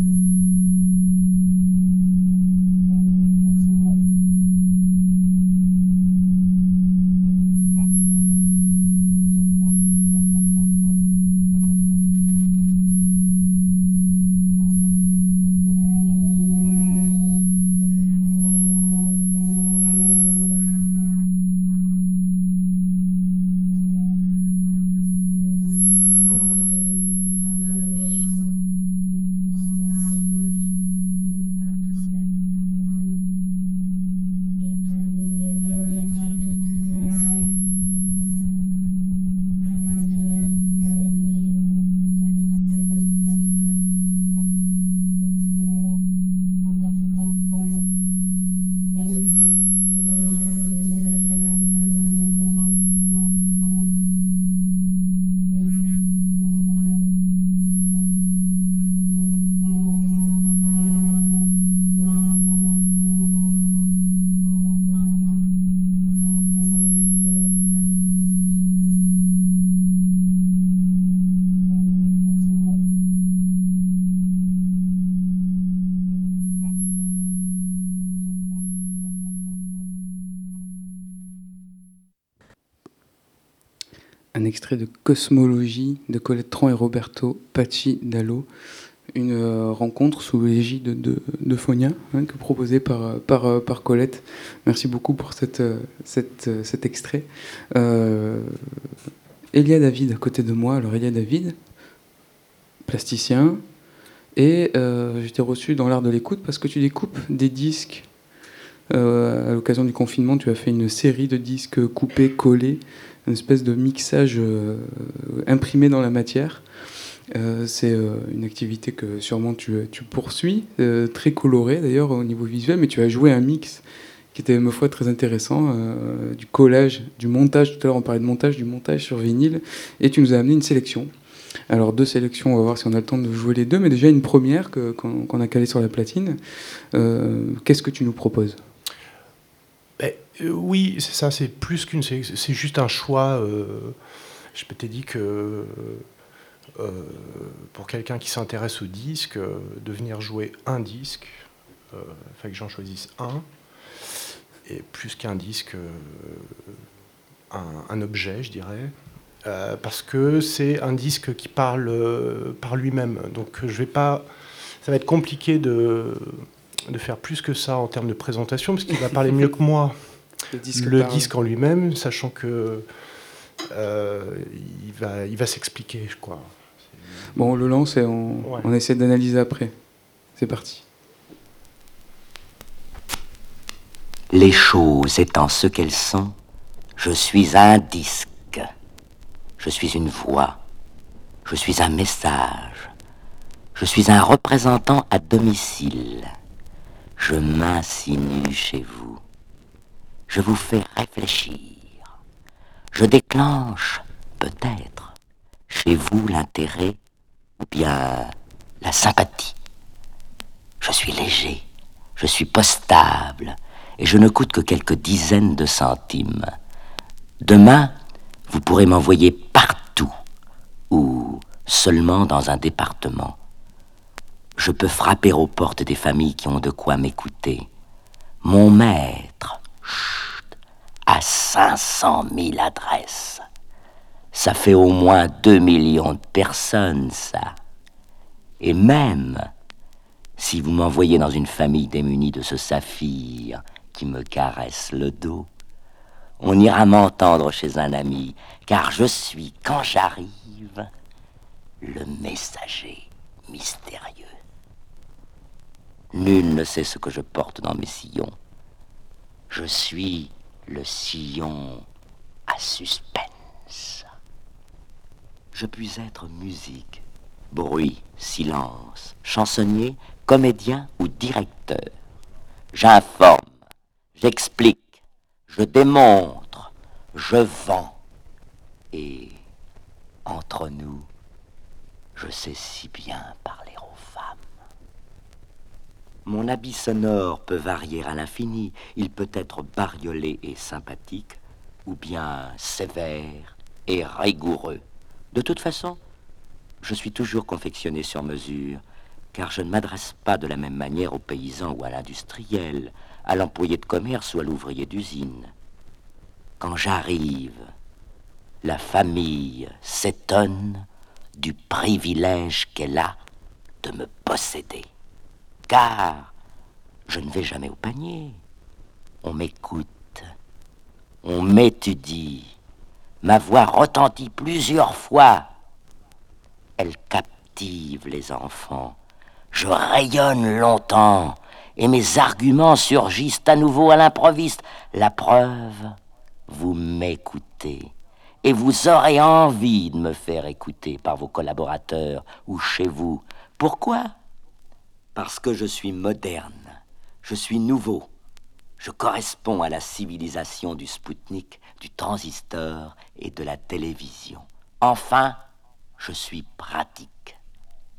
Extrait de Cosmologie de Colette Tron et Roberto Pacci Dallo, une euh, rencontre sous l'égide de, Fonia, hein, proposée par, par, par, Colette. Merci beaucoup pour cet extrait. Euh, Elia David à côté de moi. Alors Elia David, plasticien, et euh, j'étais reçu dans l'art de l'écoute parce que tu découpes des disques. à l'occasion du confinement, tu as fait une série de disques coupés, collés, une espèce de mixage euh, imprimé dans la matière. Euh, c'est euh, une activité que sûrement tu, tu poursuis, très colorée d'ailleurs au niveau visuel, mais tu as joué un mix qui était, ma foi, très intéressant, du collage, du montage, tout à l'heure on parlait de montage, du montage sur vinyle, et tu nous as amené une sélection. Alors deux sélections, on va voir si on a le temps de jouer les deux, mais déjà une première qu'on a calée sur la platine. Qu'est-ce que tu nous proposes? Oui, c'est ça, c'est plus qu'une. C'est juste un choix. Euh, je m'étais dit que euh, pour quelqu'un qui s'intéresse au disque, de venir jouer un disque, il que j'en choisisse un, et plus qu'un disque, un, objet, je dirais. parce que c'est un disque qui parle par lui-même. Donc je vais pas. Ça va être compliqué de faire plus que ça en termes de présentation, parce qu'il va parler mieux que moi le disque, en lui-même, sachant que euh, il va, il va s'expliquer, je crois. Bon, on le lance et on, on essaie d'analyser après. C'est parti. Les choses étant ce qu'elles sont, je suis un disque, je suis une voix, je suis un message, je suis un représentant à domicile, je m'insinue chez vous je vous fais réfléchir. Je déclenche, peut-être, chez vous l'intérêt ou bien la sympathie. Je suis léger, je suis postable, et je ne coûte que quelques dizaines de centimes. Demain, vous pourrez m'envoyer partout, ou seulement dans un département. Je peux frapper aux portes des familles qui ont de quoi m'écouter. Mon maître, à 500 000 adresses. Ça fait au moins 2 millions de personnes, ça. Et même, si vous m'envoyez dans une famille démunie de ce saphir qui me caresse le dos, on ira m'entendre chez un ami, car je suis, quand j'arrive, le messager mystérieux. Nul ne sait ce que je porte dans mes sillons. Je suis le sillon à suspense. Je puis être musique, bruit, silence, chansonnier, comédien ou directeur. J'informe, j'explique, je démontre, je vends. Et entre nous, je sais si bien parler. Mon habit sonore peut varier à l'infini. Il peut être bariolé et sympathique, ou bien sévère et rigoureux. De toute façon, je suis toujours confectionné sur mesure, car je ne m'adresse pas de la même manière au paysan ou à l'industriel, à l'employé de commerce ou à l'ouvrier d'usine. Quand j'arrive, la famille s'étonne du privilège qu'elle a de me posséder. Car je ne vais jamais au panier. On m'écoute, on m'étudie. Ma voix retentit plusieurs fois. Elle captive les enfants. Je rayonne longtemps et mes arguments surgissent à nouveau à l'improviste. La preuve, vous m'écoutez et vous aurez envie de me faire écouter par vos collaborateurs ou chez vous. Pourquoi? Parce que je suis moderne, je suis nouveau, je corresponds à la civilisation du Spoutnik, du transistor et de la télévision. Enfin, je suis pratique,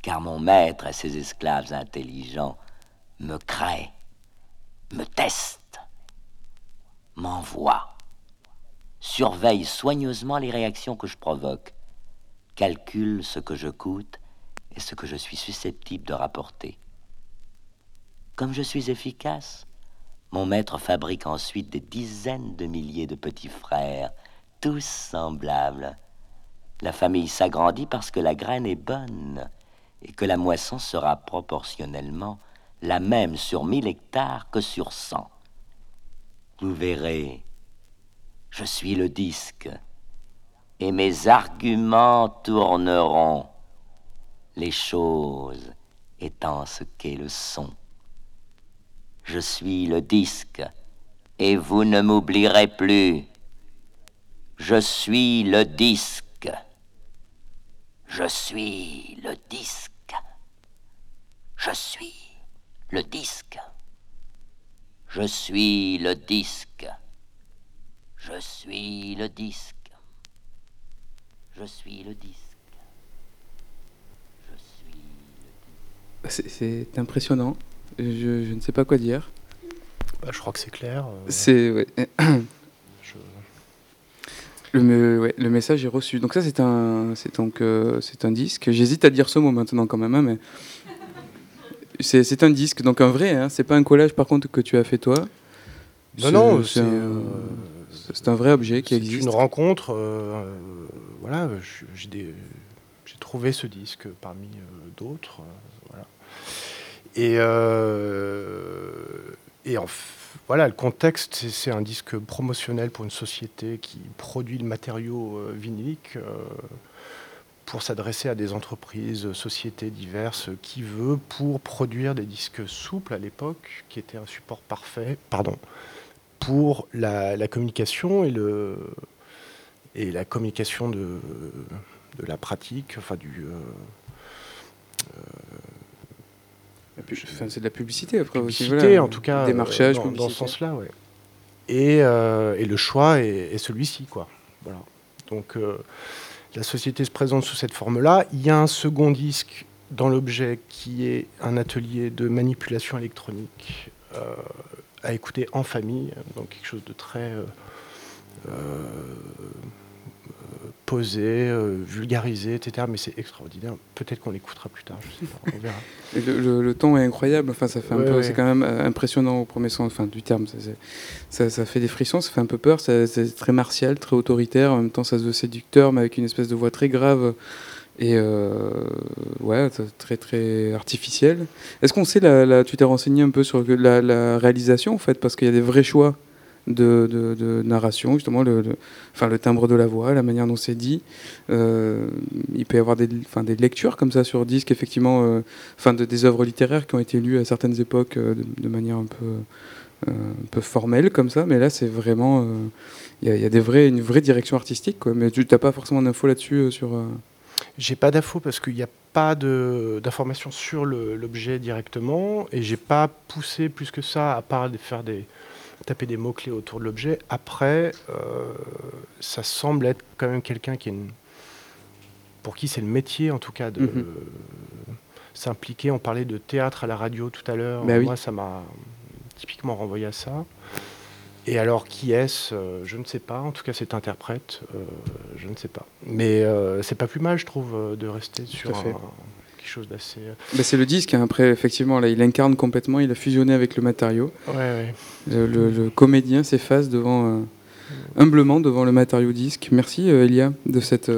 car mon maître et ses esclaves intelligents me créent, me testent, m'envoient surveille soigneusement les réactions que je provoque, calcule ce que je coûte et ce que je suis susceptible de rapporter. Comme je suis efficace, mon maître fabrique ensuite des dizaines de milliers de petits frères, tous semblables. La famille s'agrandit parce que la graine est bonne et que la moisson sera proportionnellement la même sur mille hectares que sur cent. Vous verrez, je suis le disque, et mes arguments tourneront, les choses étant ce qu'est le son. Je suis le disque, et vous ne m'oublierez plus. Je suis le disque. Je suis le disque. Je suis le disque. Je suis le disque. Je suis le disque. Je suis le disque. C'est impressionnant. Je, ne sais pas quoi dire. Bah, je crois que c'est clair. Euh. C'est. Ouais. Le, le, message est reçu. Donc ça, c'est un, c'est donc, euh, c'est un disque. J'hésite à dire ce mot maintenant quand même, hein, mais c'est, un disque, donc un vrai. Hein. C'est pas un collage par contre que tu as fait toi. Non, non, c'est, c'est un vrai objet qui existe. C'est une rencontre. Euh, voilà, j'ai trouvé ce disque parmi euh, d'autres. Euh. Et, en, voilà, le contexte, c'est un disque promotionnel pour une société qui produit le matériau vinylique pour s'adresser à des entreprises, sociétés diverses, qui veut pour produire des disques souples à l'époque, qui était un support parfait. Pardon pour la, communication et, la communication de, la pratique, enfin du. Euh, euh, c'est de la publicité après publicité, en tout cas. Démarchage, dans, dans ce sens-là, oui. Et, euh, et, le choix est, celui-ci, quoi. Voilà. Donc la société se présente sous cette forme-là. Il y a un second disque dans l'objet qui est un atelier de manipulation électronique à écouter en famille, donc quelque chose de très euh, euh, posé, euh, vulgarisé, etc. Mais c'est extraordinaire. Peut-être qu'on l'écoutera plus tard, je sais pas, on verra. le, le, ton est incroyable, enfin, ça fait un peu, c'est quand même impressionnant au premier sens enfin, du terme. Ça, ça, fait des frissons, ça fait un peu peur, c'est très martial, très autoritaire, en même temps ça se veut séducteur, mais avec une espèce de voix très grave et euh, ouais, très très artificiel. Est-ce qu'on sait, la, tu t'es renseigné un peu sur la, réalisation en fait, parce qu'il y a des vrais choix de, narration, justement, le, le timbre de la voix, la manière dont c'est dit. Euh, il peut y avoir des, enfin, des lectures comme ça sur disque, effectivement, euh, enfin, de, des œuvres littéraires qui ont été lues à certaines époques de, manière un peu, un peu formelle comme ça, mais là c'est vraiment, il y, a, des vrais, une vraie direction artistique, quoi. mais tu n'as pas forcément d'infos là-dessus sur. J'ai pas d'infos parce qu'il n'y a pas d'informations sur l'objet directement et j'ai pas poussé plus que ça à part de faire des taper des mots clés autour de l'objet. Après, euh, ça semble être quand même quelqu'un qui est une, pour qui c'est le métier en tout cas de mhm. s'impliquer. On parlait de théâtre à la radio tout à l'heure. Bah Moi, ça m'a typiquement renvoyé à ça. Et alors, qui est-ce euh, Je ne sais pas. En tout cas, cet interprète, euh, je ne sais pas. Mais euh, c'est pas plus mal, je trouve, de rester sur quelque chose d'assez. Bah, c'est le disque. Hein. Après, effectivement, là, il incarne complètement. Il a fusionné avec le matériau. Ouais, Le, comédien s'efface devant humblement devant le matériau disque. Merci, Elia, de cette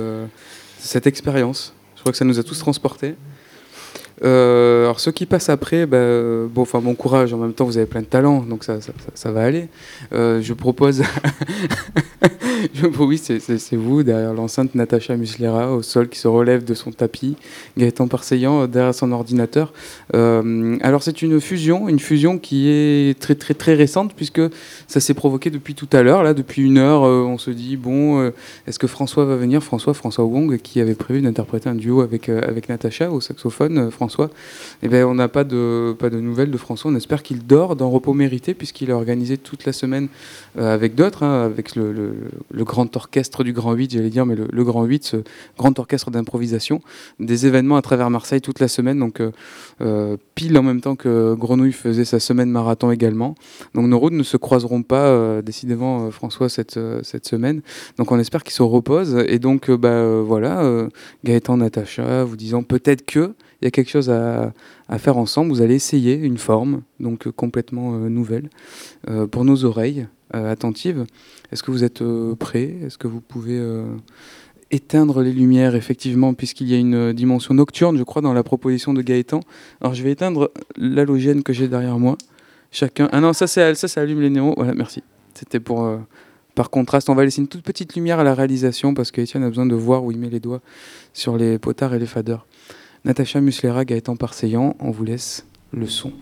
cette expérience. Je crois que ça nous a tous transportés. Euh, alors ceux qui passent après, bah, bon, enfin bon courage. En même temps, vous avez plein de talent, donc ça, ça, va aller. Euh, je propose, je, oui, c'est vous derrière l'enceinte, Natacha Muslera au sol qui se relève de son tapis, Gaëtan Parseillant euh, derrière son ordinateur. alors c'est une fusion, une fusion qui est très très très récente puisque ça s'est provoqué depuis tout à l'heure. Là, depuis une heure, on se dit bon, est-ce que François va venir François, François Wong, qui avait prévu d'interpréter un duo avec avec Natacha au saxophone. François François, eh ben, on n'a pas de, pas de nouvelles de François. On espère qu'il dort dans repos mérité, puisqu'il a organisé toute la semaine euh, avec d'autres, hein, avec le, grand orchestre du Grand 8, j'allais dire, mais le, Grand 8, ce grand orchestre d'improvisation, des événements à travers Marseille toute la semaine. Donc, euh, euh, pile en même temps que Grenouille faisait sa semaine marathon également. Donc, nos routes ne se croiseront pas, décidément, François, cette, cette semaine. Donc, on espère qu'il se repose. Et donc, bah, voilà, Gaëtan, Natacha, vous disant peut-être que il y a quelque chose à, faire ensemble. Vous allez essayer une forme, donc euh, complètement euh, nouvelle, euh, pour nos oreilles attentives. Est-ce que vous êtes prêts? Est-ce que vous pouvez éteindre les lumières, effectivement, puisqu'il y a une dimension nocturne, je crois, dans la proposition de Gaëtan? Alors, je vais éteindre l'halogène que j'ai derrière moi. Chacun. Ah non, ça, ça, ça allume les néons. Voilà, merci. C'était pour. par contraste, on va laisser une toute petite lumière à la réalisation parce qu'Étienne a besoin de voir où il met les doigts sur les potards et les faders. Natacha Muslera, Gaëtan Parseillant, on vous laisse le son.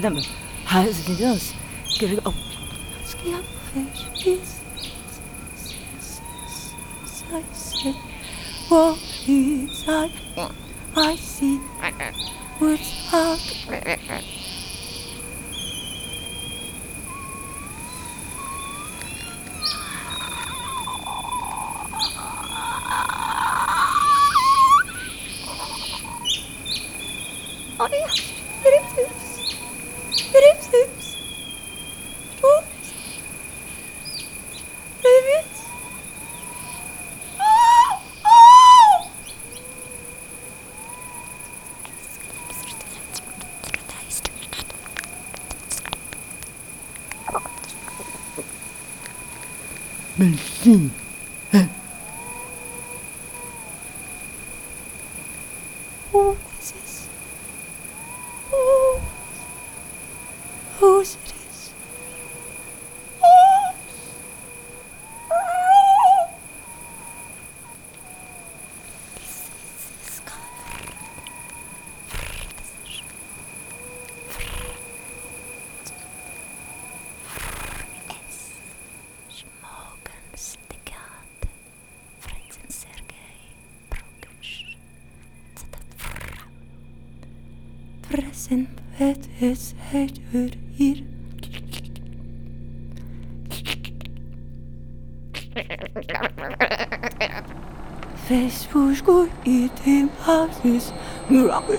öyle mi? Ha, siz? Gerek es her ir. Fes fuşku itim hafsiz. Nurabı.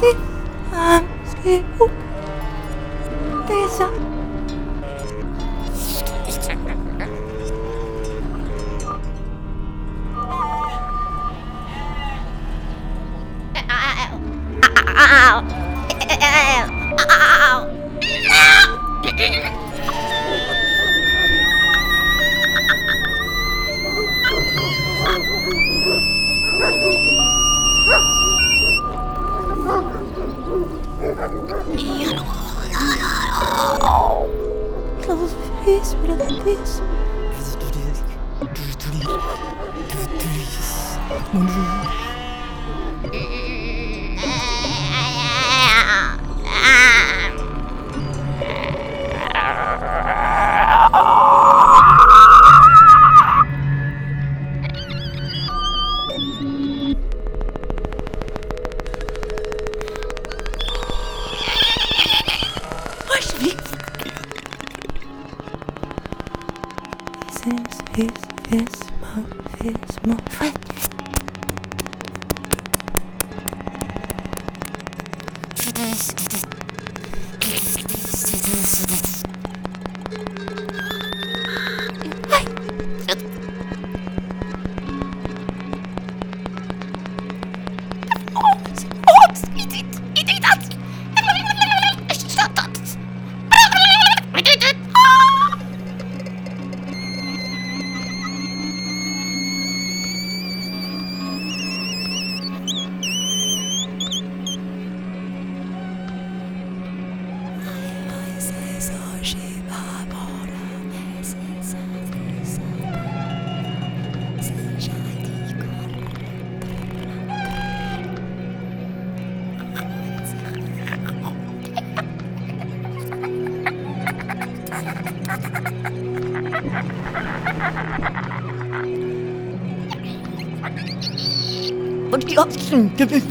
สี่ห้าสี่หก Get this.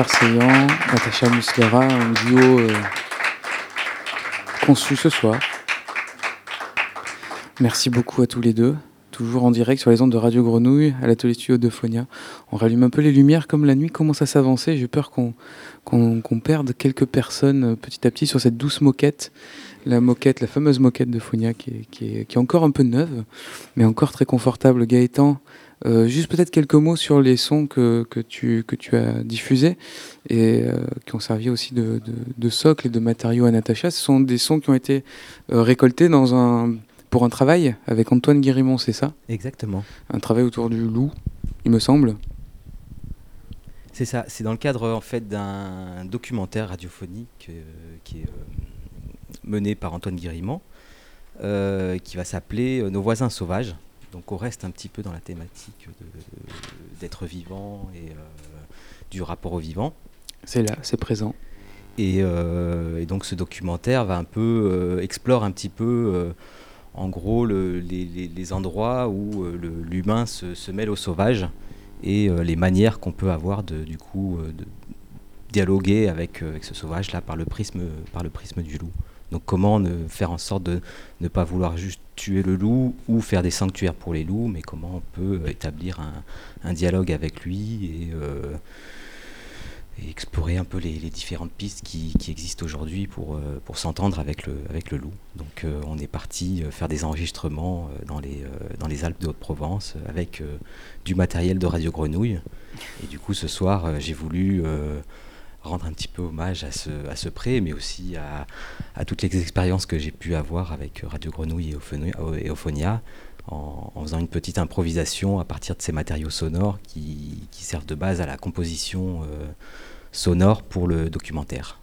Natacha Muslera, un duo euh, conçu ce soir. Merci beaucoup à tous les deux. Toujours en direct sur les ondes de Radio Grenouille, à l'atelier studio de Phonia. On rallume un peu les lumières comme la nuit commence à s'avancer. J'ai peur qu'on perde quelques personnes euh, petit à petit sur cette douce moquette. La moquette, la fameuse moquette de Phonia qui est encore un peu neuve, mais encore très confortable. Gaëtan, euh, juste peut-être quelques mots sur les sons que, que, tu, que tu as diffusés et euh, qui ont servi aussi de, de, socle et de matériaux à Natacha. Ce sont des sons qui ont été euh, récoltés dans un, pour un travail avec Antoine Guérimont, c'est ça? Exactement. Un travail autour du loup, il me semble. C'est ça, c'est dans le cadre en fait d'un documentaire radiophonique qui est mené par Antoine Guérimont, qui va s'appeler Nos voisins sauvages. Donc on reste un petit peu dans la thématique d'être vivant et euh, du rapport au vivant. C'est là, c'est présent. Et, euh, donc ce documentaire va un peu euh, explore un petit peu en gros les, endroits où l'humain se, mêle au sauvage et les manières qu'on peut avoir de, du coup de dialoguer avec, avec ce sauvage là par le prisme par le prisme du loup. Donc comment ne, faire en sorte de ne pas vouloir juste tuer le loup ou faire des sanctuaires pour les loups, mais comment on peut établir un, dialogue avec lui euh, et, explorer un peu les, différentes pistes qui, existent aujourd'hui pour, euh, s'entendre avec le, loup. Donc euh, on est parti faire des enregistrements dans les, dans les Alpes de Haute-Provence avec du matériel de Radio Grenouille. Et du coup ce soir j'ai voulu rendre un petit peu hommage à ce, à ce prêt, mais aussi à, à toutes les expériences que j'ai pu avoir avec Radio Grenouille et Ophonia, en, en, faisant une petite improvisation à partir de ces matériaux sonores qui, qui servent de base à la composition euh, sonore pour le documentaire.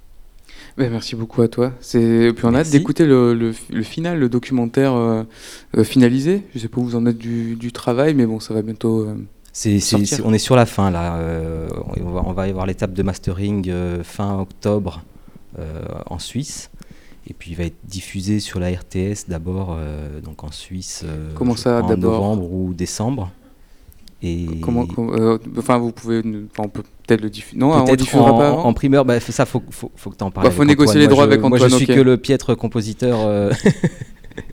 Ben, merci beaucoup à toi. C'est puis on a hâte d'écouter le, le, le, final, le documentaire euh, euh, finalisé. Je sais pas où vous en êtes du, du, travail, mais bon, ça va bientôt on est sur la fin là. on, va, on va y avoir l'étape de mastering fin octobre en Suisse. Et puis il va être diffusé sur la RTS d'abord, donc en Suisse, Comment ça, en novembre ou décembre. Et comment, enfin vous pouvez, on peut peut-être le diffuser. Non, peut on diffusera en, pas en primeur. Bah, ça faut, faut, faut que tu en parles. Il bah, faut négocier les droits avec Antoine. Moi je suis que le piètre compositeur.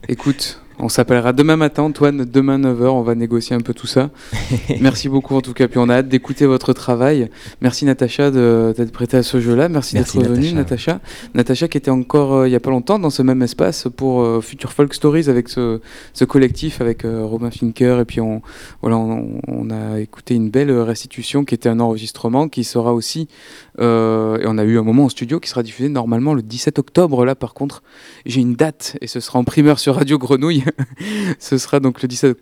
Écoute, on s'appellera demain matin, Antoine, demain 9h, on va négocier un peu tout ça. Merci beaucoup en tout cas, puis on a hâte d'écouter votre travail. Merci Natacha d'être prêtée à ce jeu-là. Merci, d'être venue Natacha. Natacha qui était encore euh, il n'y a pas longtemps dans ce même espace pour euh, Future Folk Stories avec ce, collectif, avec euh, Robin Finker. Et puis on, voilà, on, a écouté une belle restitution qui était un enregistrement qui sera aussi, et on a eu un moment en studio qui sera diffusé normalement le 17 octobre. Là par contre, j'ai une date et ce sera en primeur sur Radio Grenouille. Ce sera donc le 17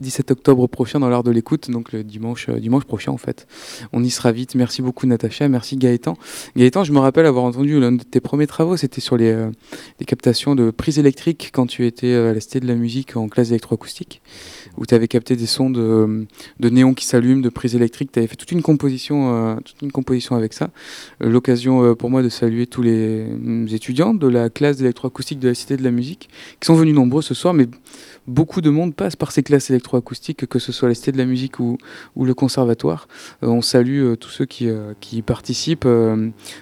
17 octobre prochain dans l'art de l'écoute, donc le dimanche, euh, dimanche prochain en fait. On y sera vite. Merci beaucoup Natacha, merci Gaëtan. Gaëtan, je me rappelle avoir entendu l'un de tes premiers travaux, c'était sur les, euh, captations de prises électriques quand tu étais euh, à la Cité de la musique en classe d'électroacoustique, où tu avais capté des sons de, de néons qui s'allument, de prises électriques. Tu avais fait toute une composition, toute une composition avec ça. L'occasion pour moi de saluer tous les étudiants de la classe d'électroacoustique de la Cité de la musique, qui sont venus nombreux ce soir, mais beaucoup de monde passe par ces classes électroacoustiques, que ce soit la Cité de la musique ou, le conservatoire. Euh, on salue euh, tous ceux qui, euh, qui participent,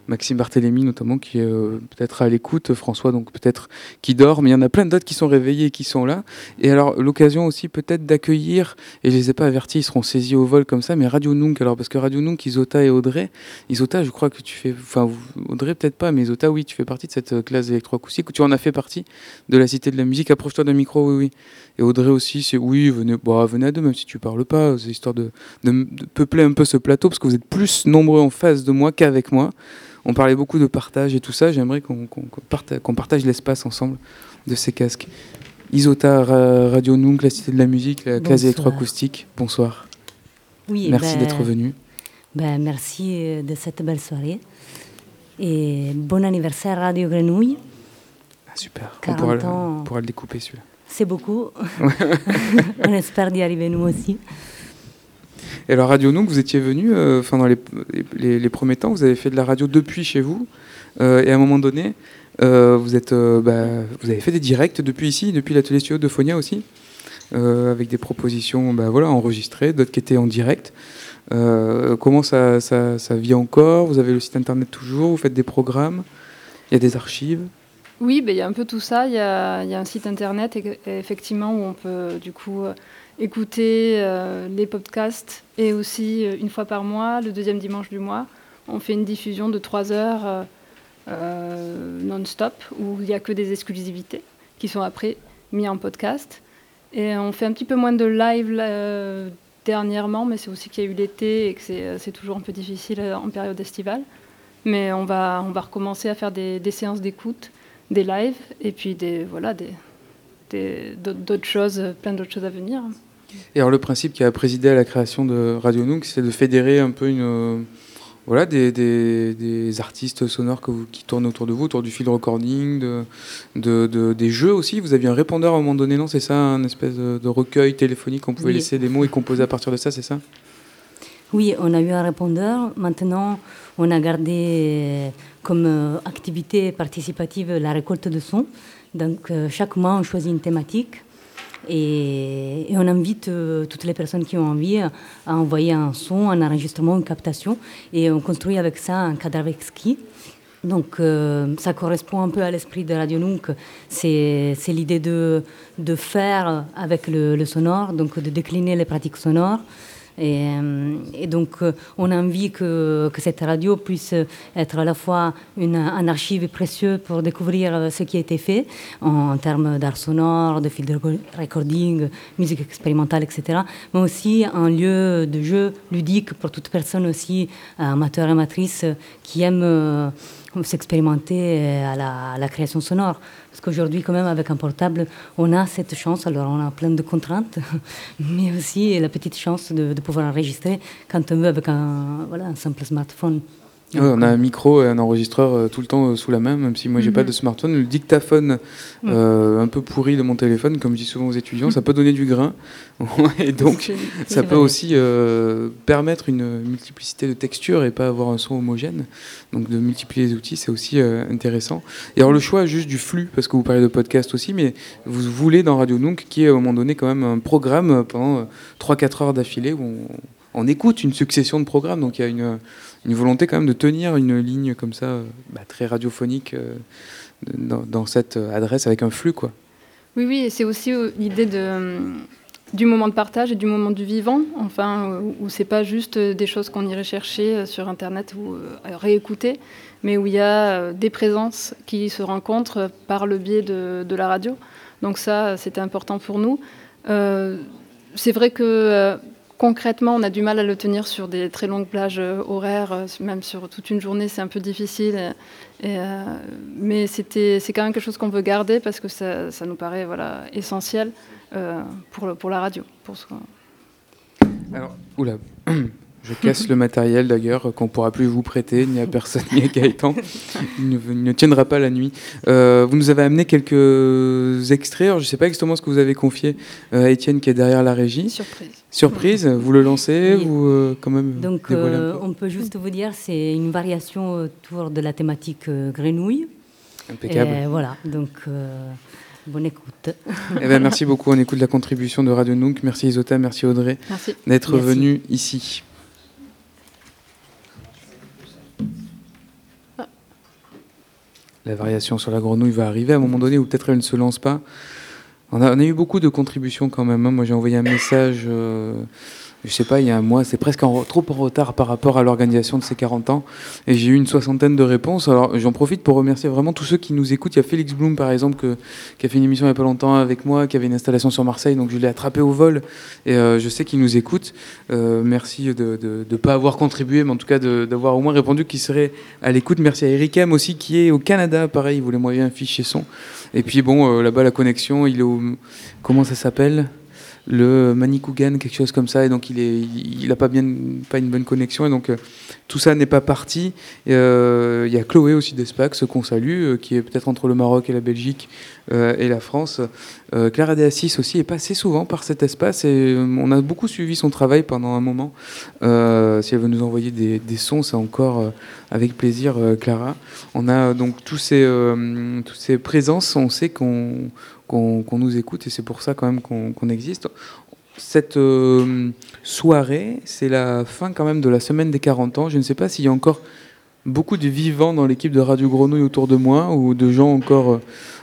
Maxime Barthélémy notamment, qui est peut-être à l'écoute, François donc peut-être qui dort, mais il y en a plein d'autres qui sont réveillés et qui sont là. Et alors l'occasion aussi peut-être d'accueillir, et je les ai pas avertis, ils seront saisis au vol comme ça, mais Radio Nunk, alors parce que Radio Nunk, Isota et Audrey, Isota je crois que tu fais, enfin Audrey peut-être pas, mais Isota oui, tu fais partie de cette classe électroacoustique, ou tu en as fait partie de la Cité de la musique, approche-toi d'un micro, oui oui. Et Audrey aussi, c'est oui, venez, bah, venez à deux, même si tu parles pas. C'est histoire de, de, peupler un peu ce plateau, parce que vous êtes plus nombreux en face de moi qu'avec moi. On parlait beaucoup de partage et tout ça. J'aimerais qu'on partage, l'espace ensemble de ces casques. Isota, Radio Nunk, la Cité de la Musique, la classe électroacoustique. Bonsoir. Oui, merci ben, d'être venu. Ben, merci euh, de cette belle soirée. Et bon anniversaire Radio Grenouille. Ah, super. On pourra, on pourra le découper celui-là. C'est beaucoup. On espère d'y arriver nous aussi. Et alors Radio Nook, vous étiez venu, euh, enfin dans les, les, premiers temps, vous avez fait de la radio depuis chez vous, euh, et à un moment donné, euh, vous êtes, bah, vous avez fait des directs depuis ici, depuis l'atelier studio de Phonia aussi, avec des propositions, bah, voilà, enregistrées, d'autres qui étaient en direct. comment ça, ça, ça vit encore? Vous avez le site internet toujours Vous faites des programmes Il y a des archives? Oui, ben, il y a un peu tout ça. Il y a, un site internet effectivement où on peut du coup euh, écouter euh, les podcasts et aussi euh, une fois par mois, le deuxième dimanche du mois, on fait une diffusion de trois heures non-stop où il n'y a que des exclusivités qui sont après mis en podcast. Et on fait un petit peu moins de live dernièrement, mais c'est aussi qu'il y a eu l'été et que c'est toujours un peu difficile en période estivale. Mais on va, on va recommencer à faire des séances d'écoute des lives et puis des voilà des, d'autres choses, plein d'autres choses à venir. Et alors le principe qui a présidé à la création de Radio Nook, c'est de fédérer un peu une voilà des, des, artistes sonores que vous, qui tournent autour de vous, autour du field recording, de, de, des jeux aussi. Vous aviez un répondeur à un moment donné, non C'est ça, un espèce de, recueil téléphonique, on pouvait laisser des mots et composer à partir de ça, c'est ça? Oui, on a eu un répondeur. Maintenant, on a gardé comme euh, activité participative la récolte de sons. Donc euh, chaque mois, on choisit une thématique et, on invite euh, toutes les personnes qui ont envie à envoyer un son, un enregistrement, une captation. Et on construit avec ça un avec ski. Donc ça correspond un peu à l'esprit de Radio Nunk. C'est l'idée de, de faire avec le, sonore, donc de décliner les pratiques sonores. Euh, et, donc, euh, on a envie que, cette radio puisse être à la fois une, un archive précieux pour découvrir euh, ce qui a été fait en, termes d'art sonore, de field recording, musique expérimentale, etc. Mais aussi un lieu de jeu ludique pour toute personne aussi, amateur et amatrice, qui aime s'expérimenter à la, à la, création sonore. Parce qu'aujourd'hui, quand même, avec un portable, on a cette chance. Alors, on a plein de contraintes, mais aussi la petite chance de, pouvoir enregistrer quand on veut avec un, voilà, un simple smartphone. On a un micro et un enregistreur euh, tout le temps euh, sous la main, même si moi j'ai pas mhm. de smartphone. Le dictaphone mhm. euh, un peu pourri de mon téléphone, comme je dis souvent aux étudiants, ça peut donner du grain. et donc ça peut aussi permettre une multiplicité de textures et pas avoir un son homogène. Donc de multiplier les outils, c'est aussi intéressant. Et alors le choix juste du flux, parce que vous parlez de podcast aussi, mais vous voulez dans Radio Nunk, qui est à un moment donné quand même un programme pendant 3-4 heures d'affilée où on, on écoute une succession de programmes. Donc il y a une une volonté quand même de tenir une ligne comme ça, euh, bah, très radiophonique, euh, dans, cette adresse avec un flux. quoi. Oui, oui, c'est aussi euh, l'idée du moment de partage et du moment du vivant, enfin, où c'est pas juste des choses qu'on irait chercher sur Internet ou réécouter, mais où il y a des présences qui se rencontrent par le biais de la radio. Donc ça, c'était important pour nous. c'est vrai que Concrètement, on a du mal à le tenir sur des très longues plages euh, horaires, euh, même sur toute une journée, c'est un peu difficile. Euh, mais c'est quand même quelque chose qu'on veut garder parce que ça, nous paraît voilà, essentiel pour, la radio. Alors, oula, Je casse le matériel d'ailleurs qu'on ne pourra plus vous prêter, ni à personne, ni à Gaëtan. Il ne, tiendra pas la nuit. Euh, vous nous avez amené quelques extraits. je ne sais pas exactement ce que vous avez confié à Étienne qui est derrière la régie. Surprise. Surprise, vous le lancez ou euh, quand même Donc euh, on peut juste vous dire c'est une variation autour de la thématique grenouille. Impeccable. Et voilà, donc Bonne écoute. Eh ben, merci beaucoup. On écoute la contribution de Radio Nook. Merci Isota, merci Audrey d'être venu ici. La variation sur la grenouille va arriver à un moment donné où peut-être elle ne se lance pas. On a, eu beaucoup de contributions quand même. Hein. Moi, j'ai envoyé un message euh, je sais pas, il y a un mois, c'est presque trop en retard par rapport à l'organisation de ces 40 ans. Et j'ai eu une soixantaine de réponses. Alors j'en profite pour remercier vraiment tous ceux qui nous écoutent. Il y a Félix Blum, par exemple, qui a fait une émission il n'y a pas longtemps avec moi, qui avait une installation sur Marseille, donc je l'ai attrapé au vol. Et euh, je sais qu'il nous écoute. Euh, merci de ne pas avoir contribué, mais en tout cas d'avoir au moins répondu qu'il serait à l'écoute. Merci à Eric M aussi, qui est au Canada, pareil, il voulait m'envoyer un fichier son. Et puis bon, euh, là-bas, la connexion, il est au... Comment ça s'appelle? Le Manicougan, quelque chose comme ça, et donc il n'a il pas, une bonne connexion, et donc euh, tout ça n'est pas parti. Euh, il y a Chloé aussi d'Espax, qu'on salue, euh, qui est peut-être entre le Maroc et la Belgique et la France. Clara de Assis aussi est passée souvent par cet espace, et on a beaucoup suivi son travail pendant un moment. si elle veut nous envoyer des, sons, c'est encore avec plaisir, Clara. On a donc tous ces présences, on sait qu'on qu'on nous écoute et c'est pour ça quand même qu'on existe. Cette euh, soirée, c'est la fin quand même de la semaine des 40 ans. Je ne sais pas s'il y a encore beaucoup de vivants dans l'équipe de Radio Grenouille autour de moi ou de gens encore euh,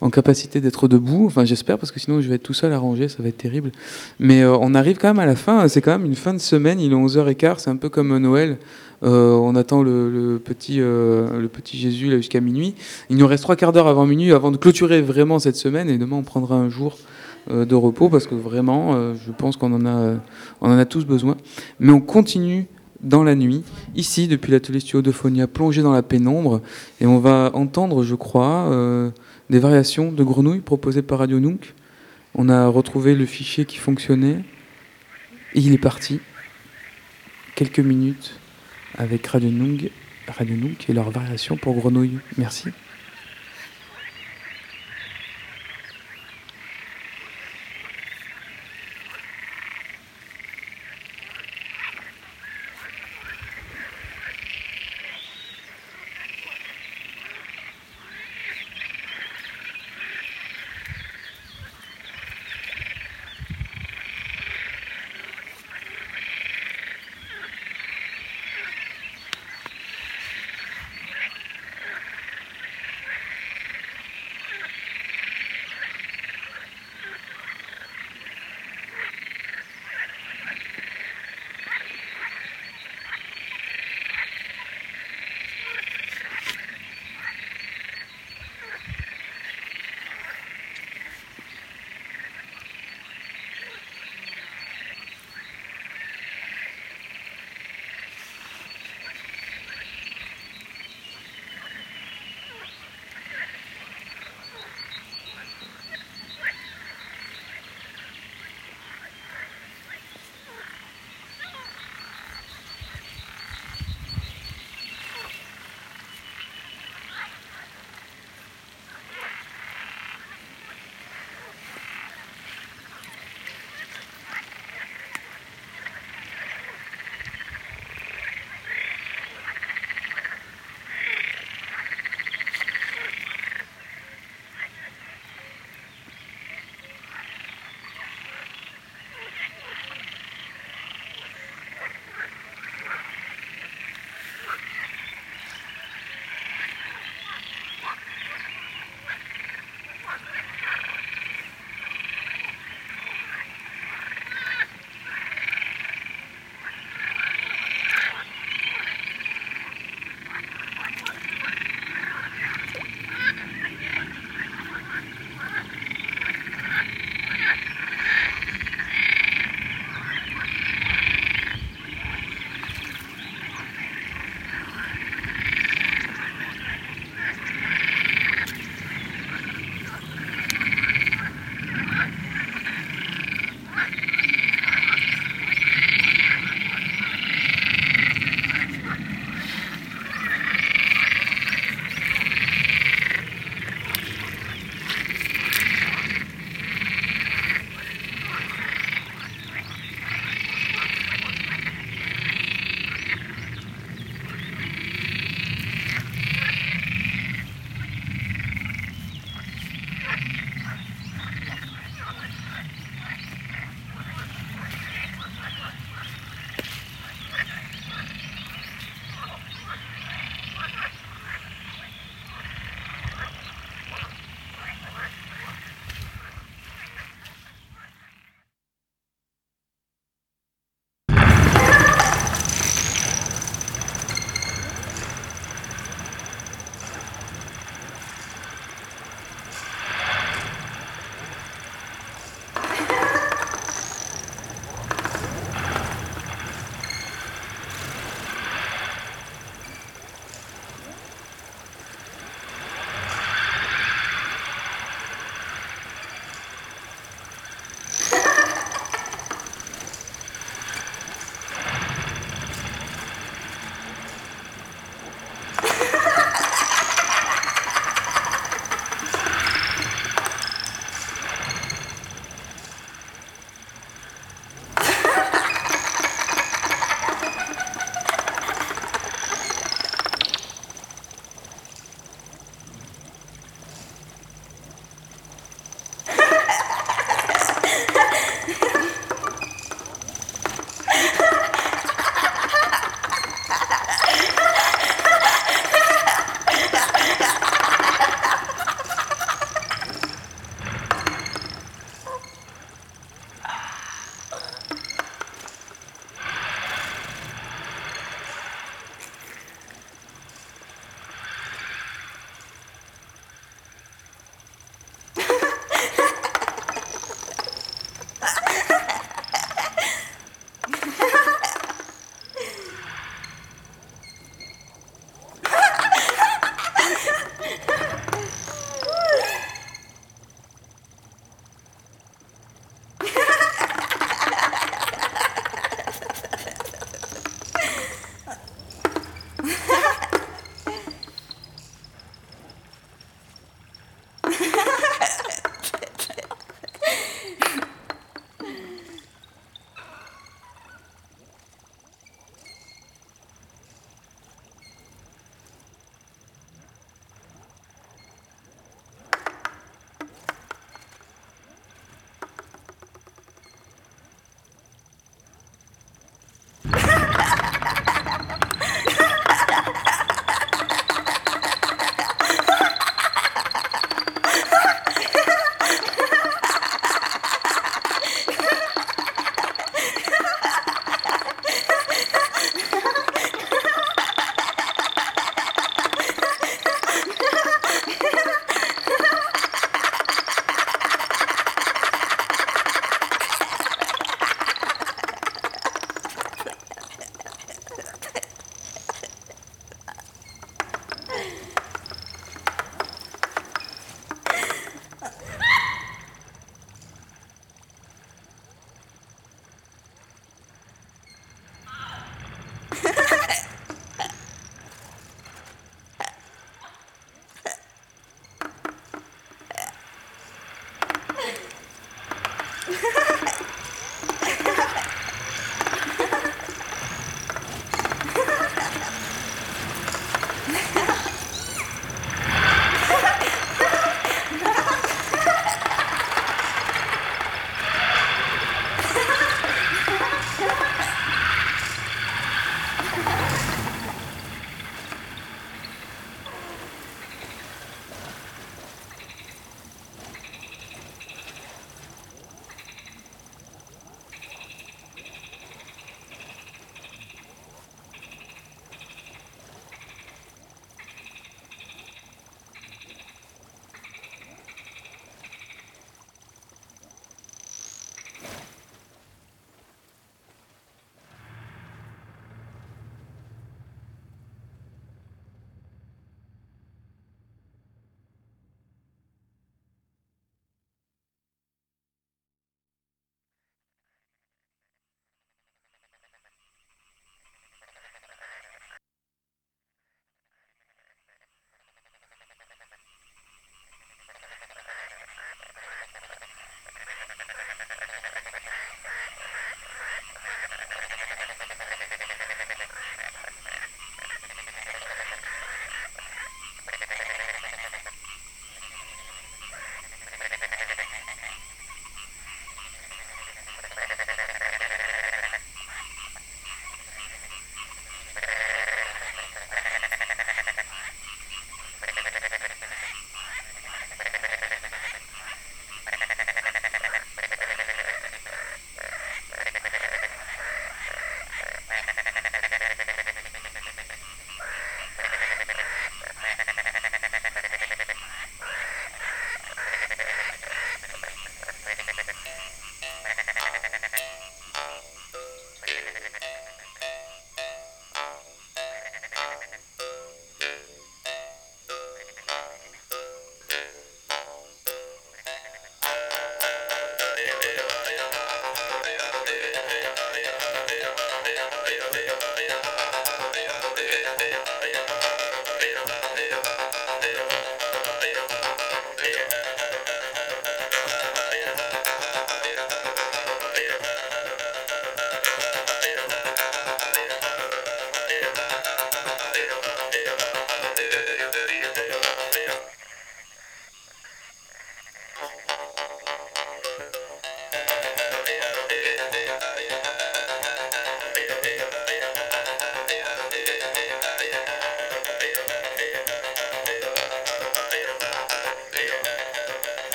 en capacité d'être debout. Enfin, j'espère parce que sinon je vais être tout seul à ranger, ça va être terrible. Mais euh, on arrive quand même à la fin. C'est quand même une fin de semaine. Il est 11h15. C'est un peu comme Noël. On attend le, petit, le petit Jésus jusqu'à minuit. Il nous reste trois quarts d'heure avant minuit avant de clôturer vraiment cette semaine. Et demain, on prendra un jour de repos parce que vraiment, je pense qu'on en, a, en a tous besoin. Mais on continue dans la nuit, ici, depuis l'atelier studio de plongé dans la pénombre. Et on va entendre, je crois, euh, des variations de grenouilles proposées par Radio Nunk. On a retrouvé le fichier qui fonctionnait. Et il est parti. Quelques minutes avec Radio Nunk, Radio et leurs variations pour grenouilles. Merci.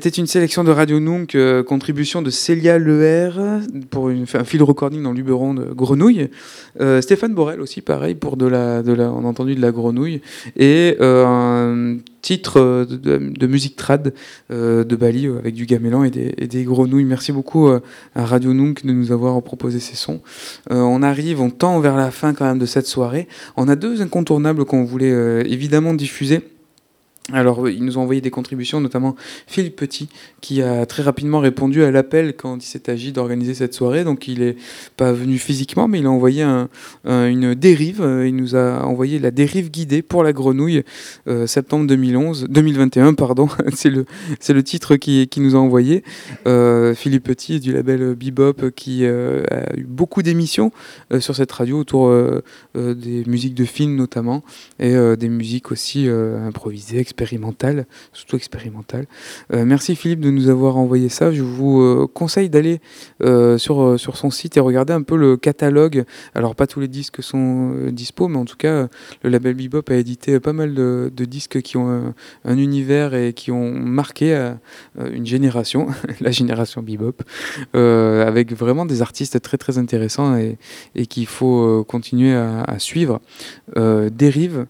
C'était une sélection de Radio Nunk, euh, contribution de Célia Leher pour un fil recording dans l'Uberon de Grenouille. Euh, Stéphane Borel aussi, pareil, pour de la, on a entendu de la grenouille. Et euh, un titre de, musique trad de Bali avec du gamelan et des, des grenouilles. Merci beaucoup à Radio Nunk de nous avoir proposé ces sons. on arrive, on tend vers la fin quand même de cette soirée. On a deux incontournables qu'on voulait évidemment diffuser. Alors, ils nous ont envoyé des contributions, notamment Philippe Petit, qui a très rapidement répondu à l'appel quand il s'est agi d'organiser cette soirée. Donc, il n'est pas venu physiquement, mais il a envoyé une dérive. Il nous a envoyé la dérive guidée pour la grenouille, euh, septembre 2011, 2021, pardon. c'est le, titre qui, nous a envoyé. Euh, Philippe Petit du label Bebop, qui euh, a eu beaucoup d'émissions sur cette radio autour des musiques de films notamment, et des musiques aussi improvisées, surtout expérimental. Euh, merci Philippe de nous avoir envoyé ça. Je vous euh, conseille d'aller euh, sur, sur son site et regarder un peu le catalogue. Alors pas tous les disques sont dispo, mais en tout cas le label Bebop a édité pas mal de, disques qui ont un, univers et qui ont marqué une génération, la génération Bebop, avec vraiment des artistes très très intéressants et, et qu'il faut continuer à, à suivre. Dérive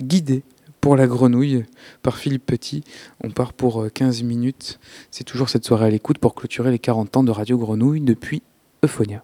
guidée pour la grenouille par Philippe Petit. On part pour 15 euh, minutes. C'est toujours cette soirée à l'écoute pour clôturer les 40 ans de Radio Grenouille depuis Euphonia.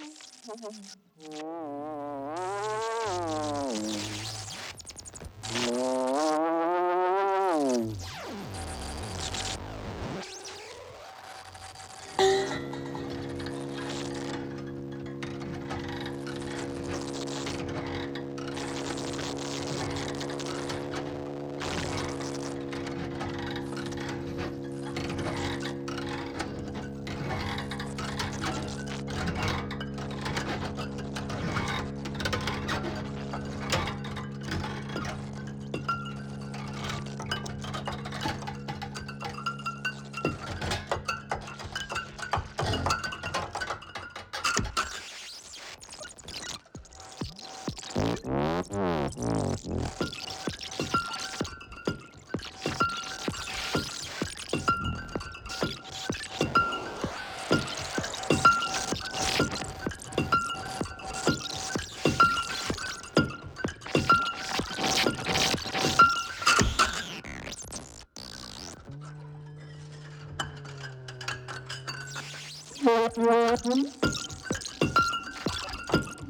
Mm-hmm.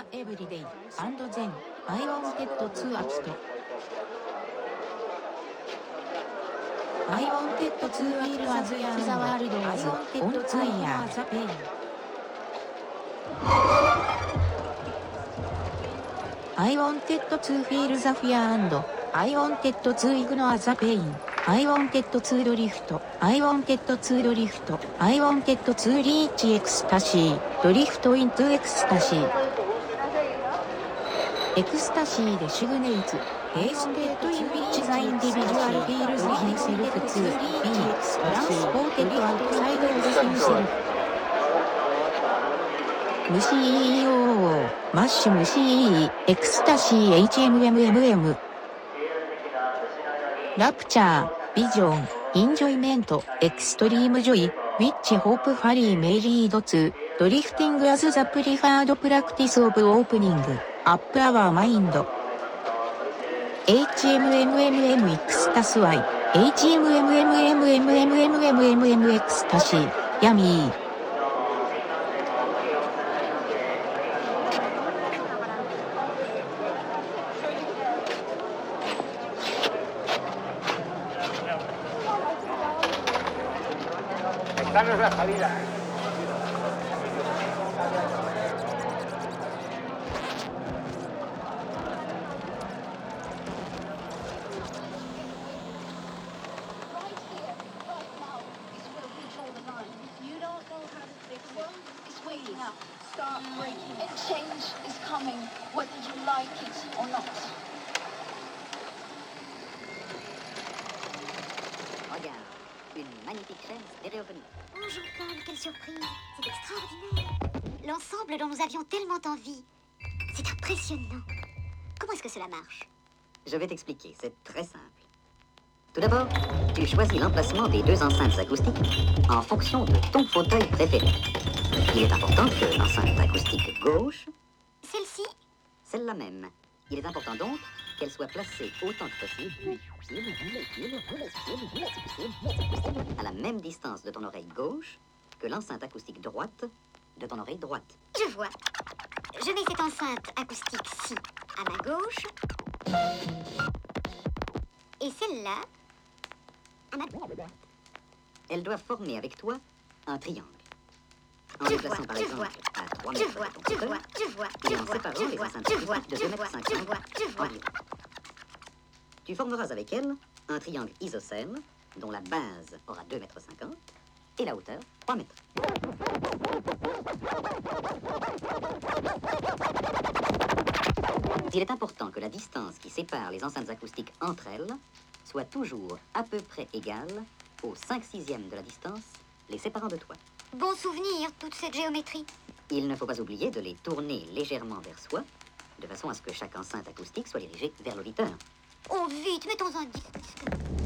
ーエブリデイアンドゼンアイオンテッド2アキトアイオンテッド2アイルアズヤーザワールドアズオンツイヤーザペイアイオンテッド2フィールザフィアンドアイオンテッド2イグノアザペインアイオンテッド2ドリフト、アイオンテッド2ドリフト、アイオンテッド2リーチエクスタシー、ドリフトイントゥエクスタシー。エクスタシーでシグネイツ、ヘイステッドインビッチザインディビジュアルフィールズヒンセルフツー、B、トランスポーテッドアウトサイドオブヒンセルフ。虫 EO、マッシュ虫 E、エクスタシー HMMMM。ラプチャー、ビジョン、インジョイメント、エクストリームジョイ、ウィッチ・ホープ・ファリー・メイリードツ、ドリフティング・アズ・ザ・プリファード・プラクティス・オブ・オープニング。アップアワーマインド。HMMMMX たす Y HMMMMMMMMX たしヤミー。Je vais t'expliquer, c'est très simple. Tout d'abord, tu choisis l'emplacement des deux enceintes acoustiques en fonction de ton fauteuil préféré. Il est important que l'enceinte acoustique gauche... Celle-ci Celle-là même. Il est important donc qu'elle soit placée autant que possible à la même distance de ton oreille gauche que l'enceinte acoustique droite de ton oreille droite. Je vois. Je mets cette enceinte acoustique-ci à ma gauche. Et celle-là. Elle doit former avec toi un triangle. En Je les vois, par je exemple vois. à 3 Je mètres vois, je vois, je vois, je vois, je vois, je vois, acoustiques de je 2 vois, je 50 vois, je vois. Tu formeras avec elle un triangle isocèle dont la base aura 2 mètres 50 et la hauteur 3 mètres. Il est important que la distance qui sépare les enceintes acoustiques entre elles soit toujours à peu près égale aux 5 sixièmes de la distance les séparant de toi. Bon souvenir, toute cette géométrie. Il ne faut pas oublier de les tourner légèrement vers soi, de façon à ce que chaque enceinte acoustique soit dirigée vers l'auditeur. Oh, vite, mettons un disque.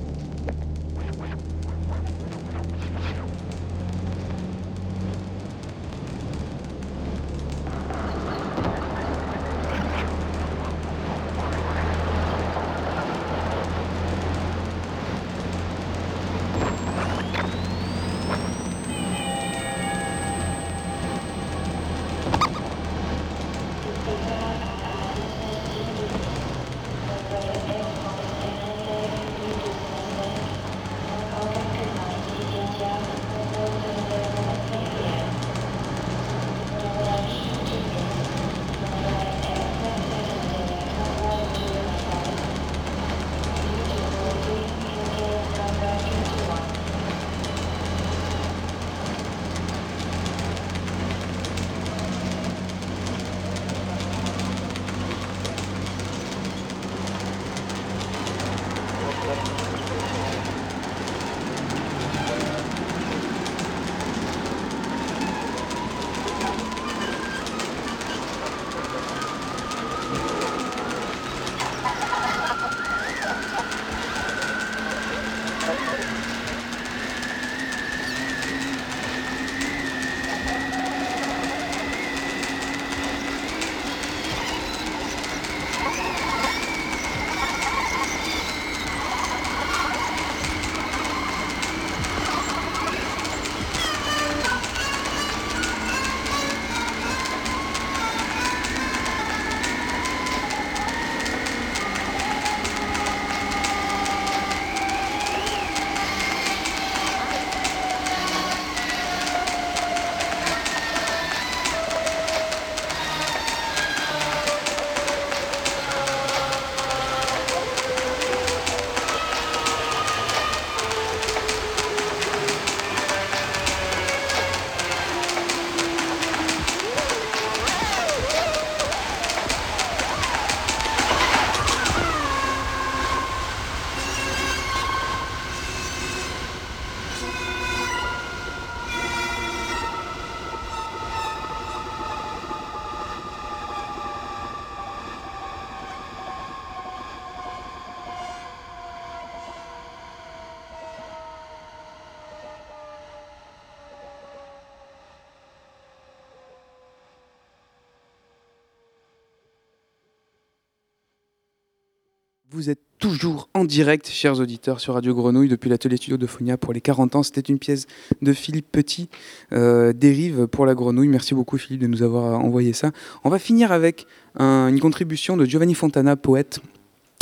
Toujours en direct, chers auditeurs, sur Radio Grenouille depuis l'atelier studio de Phonia pour les 40 ans. C'était une pièce de Philippe Petit, euh, Dérive pour la Grenouille. Merci beaucoup Philippe de nous avoir envoyé ça. On va finir avec un- une contribution de Giovanni Fontana, poète.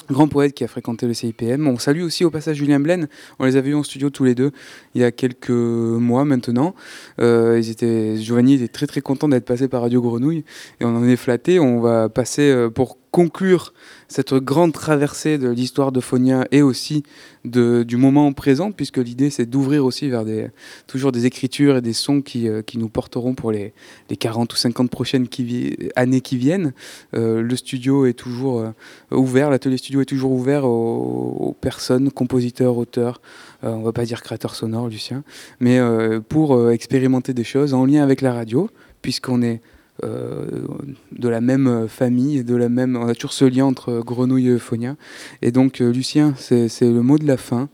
Grand poète qui a fréquenté le CIPM. On salue aussi au passage Julien Blaine. On les avait eu en studio tous les deux il y a quelques mois maintenant. Euh, ils étaient, Giovanni était très très content d'être passé par Radio Grenouille et on en est flatté. On va passer euh, pour conclure cette grande traversée de l'histoire de Fonia et aussi de, du moment présent, puisque l'idée c'est d'ouvrir aussi vers des, toujours des écritures et des sons qui, euh, qui nous porteront pour les, les, 40 ou 50 prochaines qui années qui viennent. Euh, le studio est toujours euh, ouvert, l'atelier studio est toujours ouvert aux, personnes, compositeurs, auteurs, on va pas dire créateurs sonores, Lucien, mais pour expérimenter des choses en lien avec la radio, puisqu'on est euh, de la même famille, de la même, on a toujours ce lien entre Grenouille et Euphonia. Et donc, euh, Lucien, c'est le mot de la fin.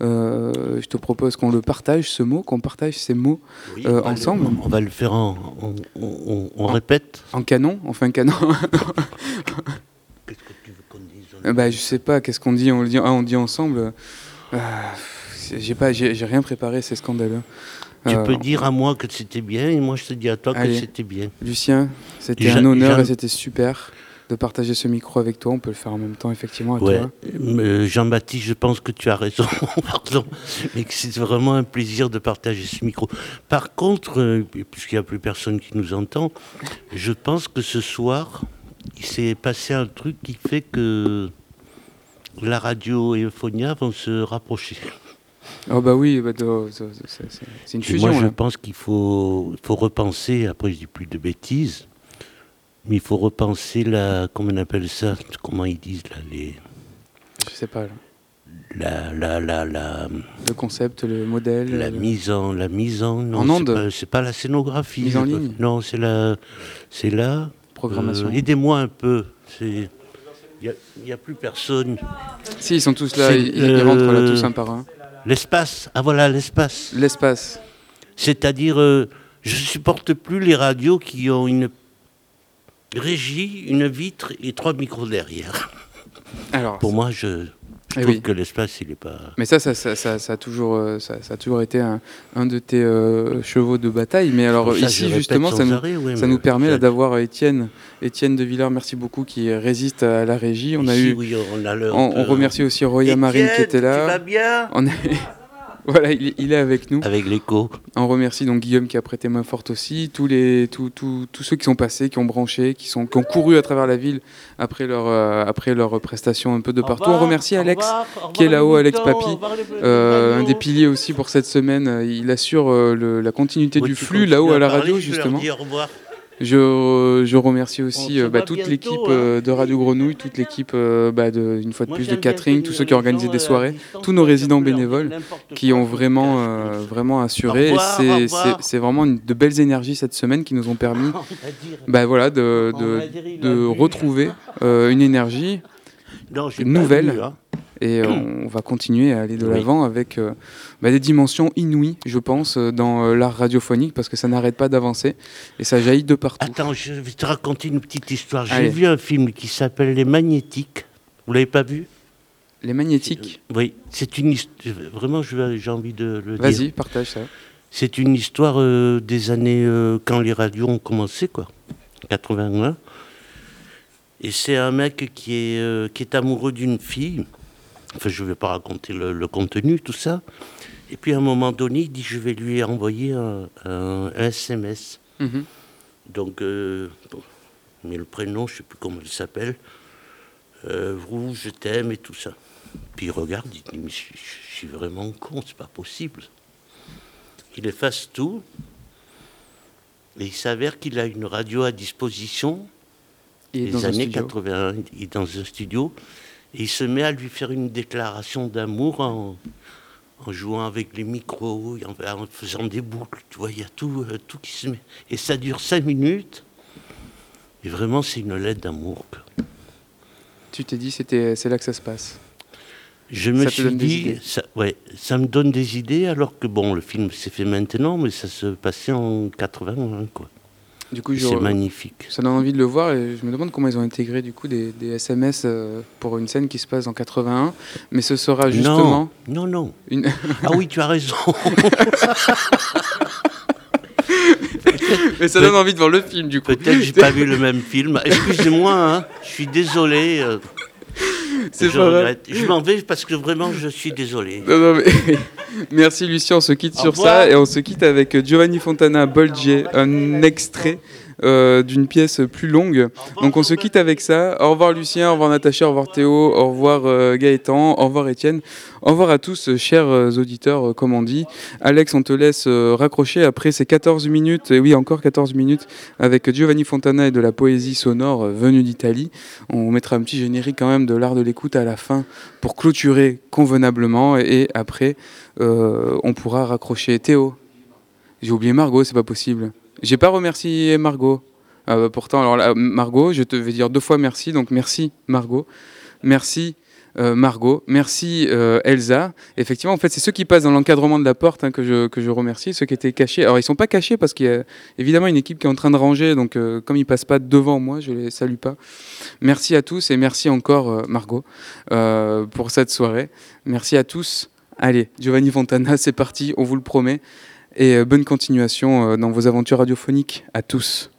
Euh, je te propose qu'on le partage, ce mot, qu'on partage ces mots ensemble. on va le faire en. On, répète En canon On fait un canon Qu'est-ce que tu veux qu'on dise bah, Je sais pas, qu'est-ce qu'on dit on, dit ah, on dit ensemble. j'ai pas, j'ai rien préparé, c'est scandaleux. Tu peux dire à moi que c'était bien et moi je te dis à toi que c'était bien. Lucien, c'était un honneur et c'était super de partager ce micro avec toi. On peut le faire en même temps, effectivement. Ouais. Jean-Baptiste, je pense que tu as raison, pardon, mais que c'est vraiment un plaisir de partager ce micro. Par contre, euh, puisqu'il n'y a plus personne qui nous entend, je pense que ce soir, il s'est passé un truc qui fait que la radio et Euphonia vont se rapprocher. Oh bah oui, bah c'est une fusion. moi, je pense qu'il faut, faut repenser, après je dis plus de bêtises, mais il faut repenser la, comment on appelle ça, comment ils disent là, les... Je sais pas. Là. La, la, la, la, le concept, le modèle. La mise en, la mise en, non, en onde. C'est pas, la scénographie. Mise en ligne. Non, c'est la, c'est la. Programmation. Euh, aidez-moi un peu. C'est. Il n'y a, plus personne. Si, ils sont tous là, ils, ils, rentrent là tous un par un. L'espace, ah voilà l'espace. L'espace. C'est-à-dire, euh, je ne supporte plus les radios qui ont une régie, une vitre et trois micros derrière. Alors, Pour moi, je, je eh trouve que l'espace, il n'est pas. Mais ça, ça, ça, ça, a toujours, euh, ça, a toujours été un, un de tes euh, chevaux de bataille. Mais alors ici, justement, ça nous, ça nous permet d'avoir Étienne, Étienne de Villard, merci beaucoup, qui résiste à la régie. On a eu, on, a on, remercie aussi Roya Marine qui était là. Tu vas bien on voilà, il, est avec nous. Avec l'écho. On remercie donc Guillaume qui a prêté main forte aussi, tous, les, tous, tous, tous ceux qui sont passés, qui ont branché, qui, sont, qui ont couru à travers la ville après leur, euh, après leur prestation un peu de partout. on remercie Alex qui est là-haut, Alex Papy, euh, un des piliers aussi pour cette semaine. Il assure euh, le, la continuité du flux là-haut à la radio, justement. au revoir. Je, je, remercie aussi euh, bah, toute l'équipe hein. euh, de Radio Grenouille, toute l'équipe, euh, bah, de, une fois de plus, de catering, tous ceux qui ont organisé des soirées, tous nos résidents bénévoles qui ont vraiment, vraiment assuré. C'est vraiment une, de belles énergies cette semaine qui nous ont permis bah, voilà, de, de, de retrouver une énergie nouvelle. Et on va continuer à aller de l'avant avec bah, des dimensions inouïes, je pense, euh, dans euh, l'art radiophonique, parce que ça n'arrête pas d'avancer et ça jaillit de partout. Attends, je vais te raconter une petite histoire. J'ai vu un film qui s'appelle Les Magnétiques. Vous l'avez pas vu? Les Magnétiques? Oui, c'est une histoire. Vraiment, j'ai envie de le dire. Vas-y, partage ça. C'est une histoire euh, des années quand les radios ont commencé, quoi. 81. Et c'est un mec qui est, qui est amoureux d'une fille. Enfin, je ne vais pas raconter le, contenu, tout ça. Et puis à un moment donné, il dit je vais lui envoyer un, SMS. Mhm. Donc, euh, mais le prénom, je ne sais plus comment il s'appelle. Euh, vous, je t'aime et tout ça. Puis il regarde, il dit mais je, suis vraiment con, c'est pas possible. Il efface tout. Et il s'avère qu'il a une radio à disposition. des années 80. Il est dans un studio. Et il se met à lui faire une déclaration d'amour en, en jouant avec les micros, en, faisant des boucles, tu vois, il y a tout, euh, tout qui se met. Et ça dure cinq minutes. Et vraiment, c'est une lettre d'amour. Tu t'es dit, c'était, c'est là que ça se passe Je me suis dit, ça, ouais, ça me donne des idées, alors que bon, le film s'est fait maintenant, mais ça se passait en 81, quoi. Du coup, c'est magnifique. Ça donne envie de le voir et je me demande comment ils ont intégré du coup des, SMS euh, pour une scène qui se passe en 81. Mais ce sera justement. Non, non, non. Une... ah oui, tu as raison. mais ça donne envie de voir le film du coup. Peut-être j'ai pas vu le même film. Excusez-moi, hein, je suis désolé. Euh. C'est je regrette. Je m'en vais parce que vraiment je suis désolé. Merci Lucien, on se quitte sur ça et on se quitte avec Giovanni Fontana Bolgier, un extrait d'une pièce plus longue. Donc on se quitte avec ça. Au revoir Lucien, au revoir Natacha, au revoir Théo, au revoir Gaëtan, au revoir Étienne. Au revoir à tous, chers auditeurs, comme on dit. Alex, on te laisse raccrocher après ces 14 minutes, et oui, encore 14 minutes, avec Giovanni Fontana et de la poésie sonore venue d'Italie. On mettra un petit générique quand même de l'art de l'écoute à la fin pour clôturer convenablement, et après, on pourra raccrocher. Théo, j'ai oublié Margot, c'est pas possible. J'ai pas remercié Margot. Euh, pourtant, alors là, Margot, je te vais dire deux fois merci. Donc merci Margot, merci euh, Margot, merci euh, Elsa. Effectivement, en fait, c'est ceux qui passent dans l'encadrement de la porte hein, que, je, que je remercie, ceux qui étaient cachés. Alors ils sont pas cachés parce qu'il y a évidemment une équipe qui est en train de ranger. Donc comme ils passent pas devant moi, je les salue pas. Merci à tous et merci encore Margot pour cette soirée. Merci à tous. Allez, Giovanni Fontana, c'est parti, on vous le promet. Et euh, bonne continuation euh, dans vos aventures radiophoniques à tous.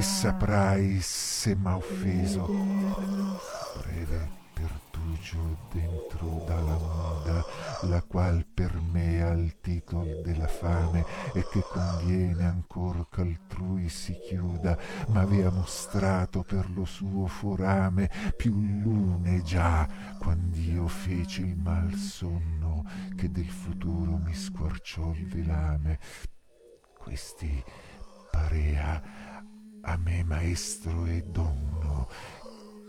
Saprai se m'ha offeso. Breve pertugio dentro dalla moda, la qual per me ha il titolo della fame e che conviene ancor ch'altrui si chiuda, ma avea mostrato per lo suo forame più lune già, quand'io feci il mal sonno che del futuro mi squarciò il velame. Questi parea a me maestro e donno,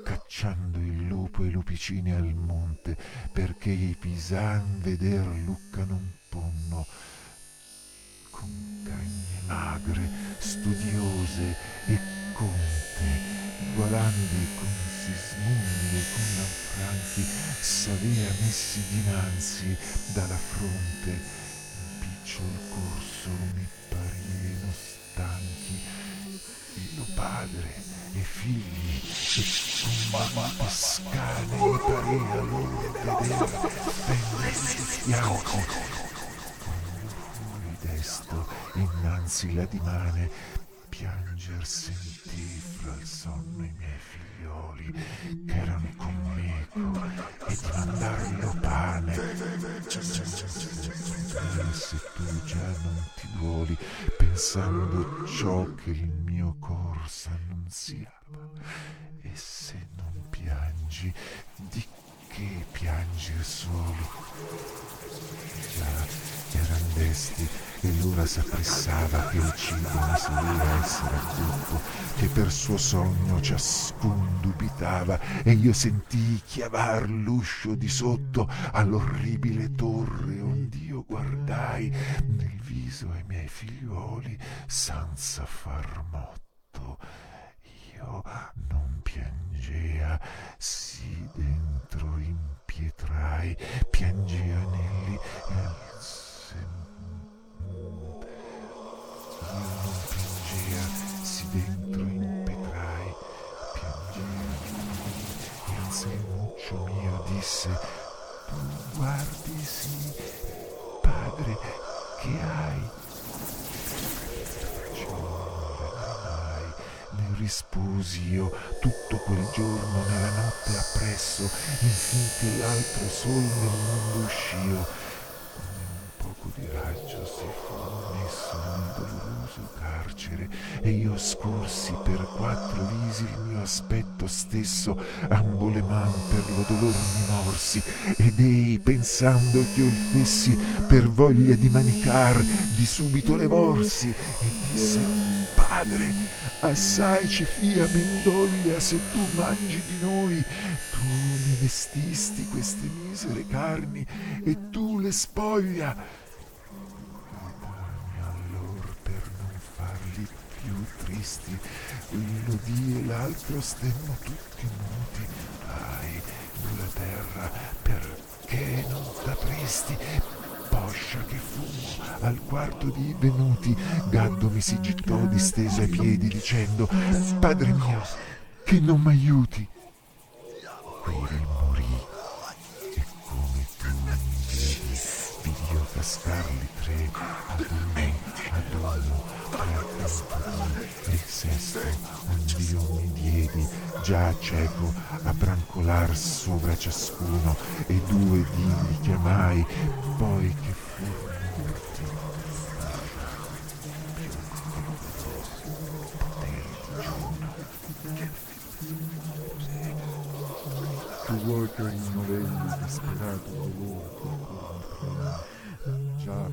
cacciando il lupo e lupicini al monte, perché i pisan veder lucca non ponno. Con cagne magre, studiose e conte, gualandi con Sismondi e con Lanfranchi, s'avea messi dinanzi dalla fronte, picciol corso mi parieno stanchi, lo padre e figli e con scale mi parea loro vedere pendersi fianco. Con desto innanzi la dimane pianger sentì fra il sonno i miei figlioli che erano con meco e di mandarlo pane. E se tu già non duoli pensando ciò che il mio cor s'annunziava. E se non piangi di che piangere solo eran desti e l'ora s'appressava che il cibo ne soleva essere addotto, che per suo sogno ciascun dubitava, e io sentii chiavar l'uscio di sotto all'orribile torre ond'io guardai nel viso ai miei figliuoli senza far motto. Io non piangea, si dentro impietrai, piangea anelli e anse... Non piangea, sì dentro impetrai, piangea anelli e Anselmuccio mio disse, tu guardi sì, padre, che hai? Risposi io tutto quel giorno nella notte appresso, infinché l'altro sol nel mondo uscìo di raggio carcere. E io scorsi per quattro visi il mio aspetto stesso, ambo le man per lo dolor mi morsi ed ei pensando che io fessi per voglia di manicar di subito le morsi e disse padre assai ci fia mendoglia se tu mangi di noi. Tu ne vestisti queste misere carni e tu le spoglia tristi, l'udì e l'altro stemmo tutti muti. Ai, la terra, perché non t'apristi? Poscia che fumo, al quarto di venuti, Gaddo mi si gittò disteso ai piedi dicendo, Padre mio, che non m'aiuti. Qui morì e come tu mi vedi, vidi io cascarli tre ad uno, ad uno, il sesto un Dio mi diedi, già cieco, a brancolar sopra ciascuno, e due dì chiamai, poi che furono. Tu vuoi che rinnovelli disperato dolore, già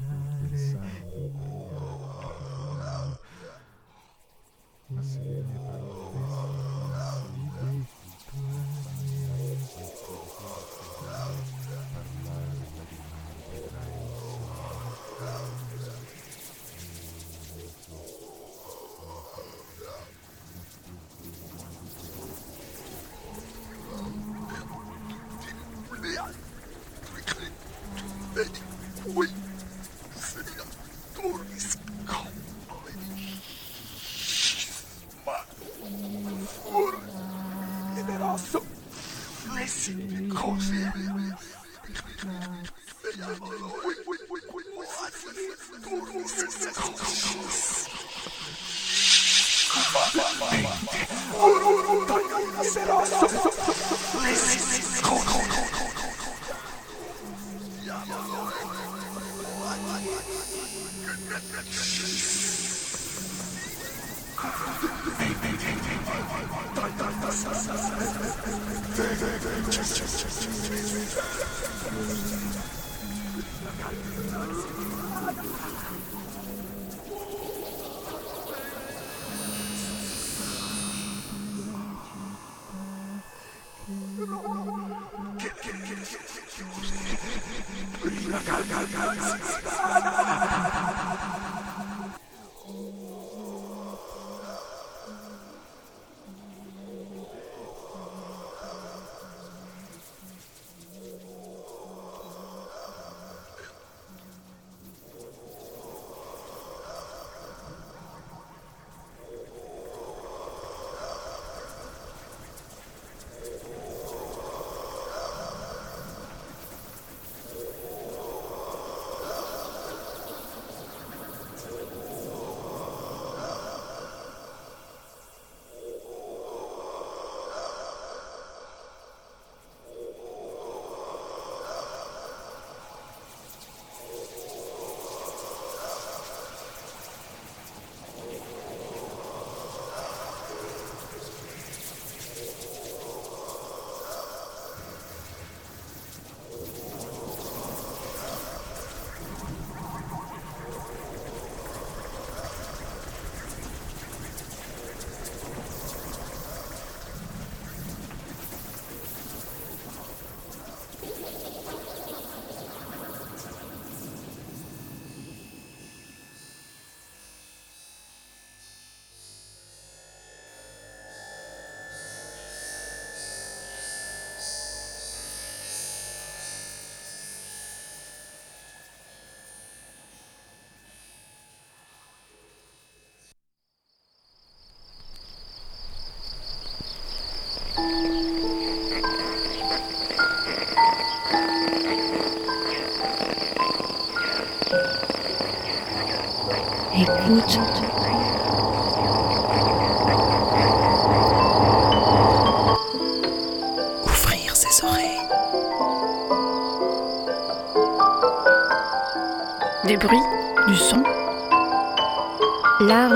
se ne Écoute.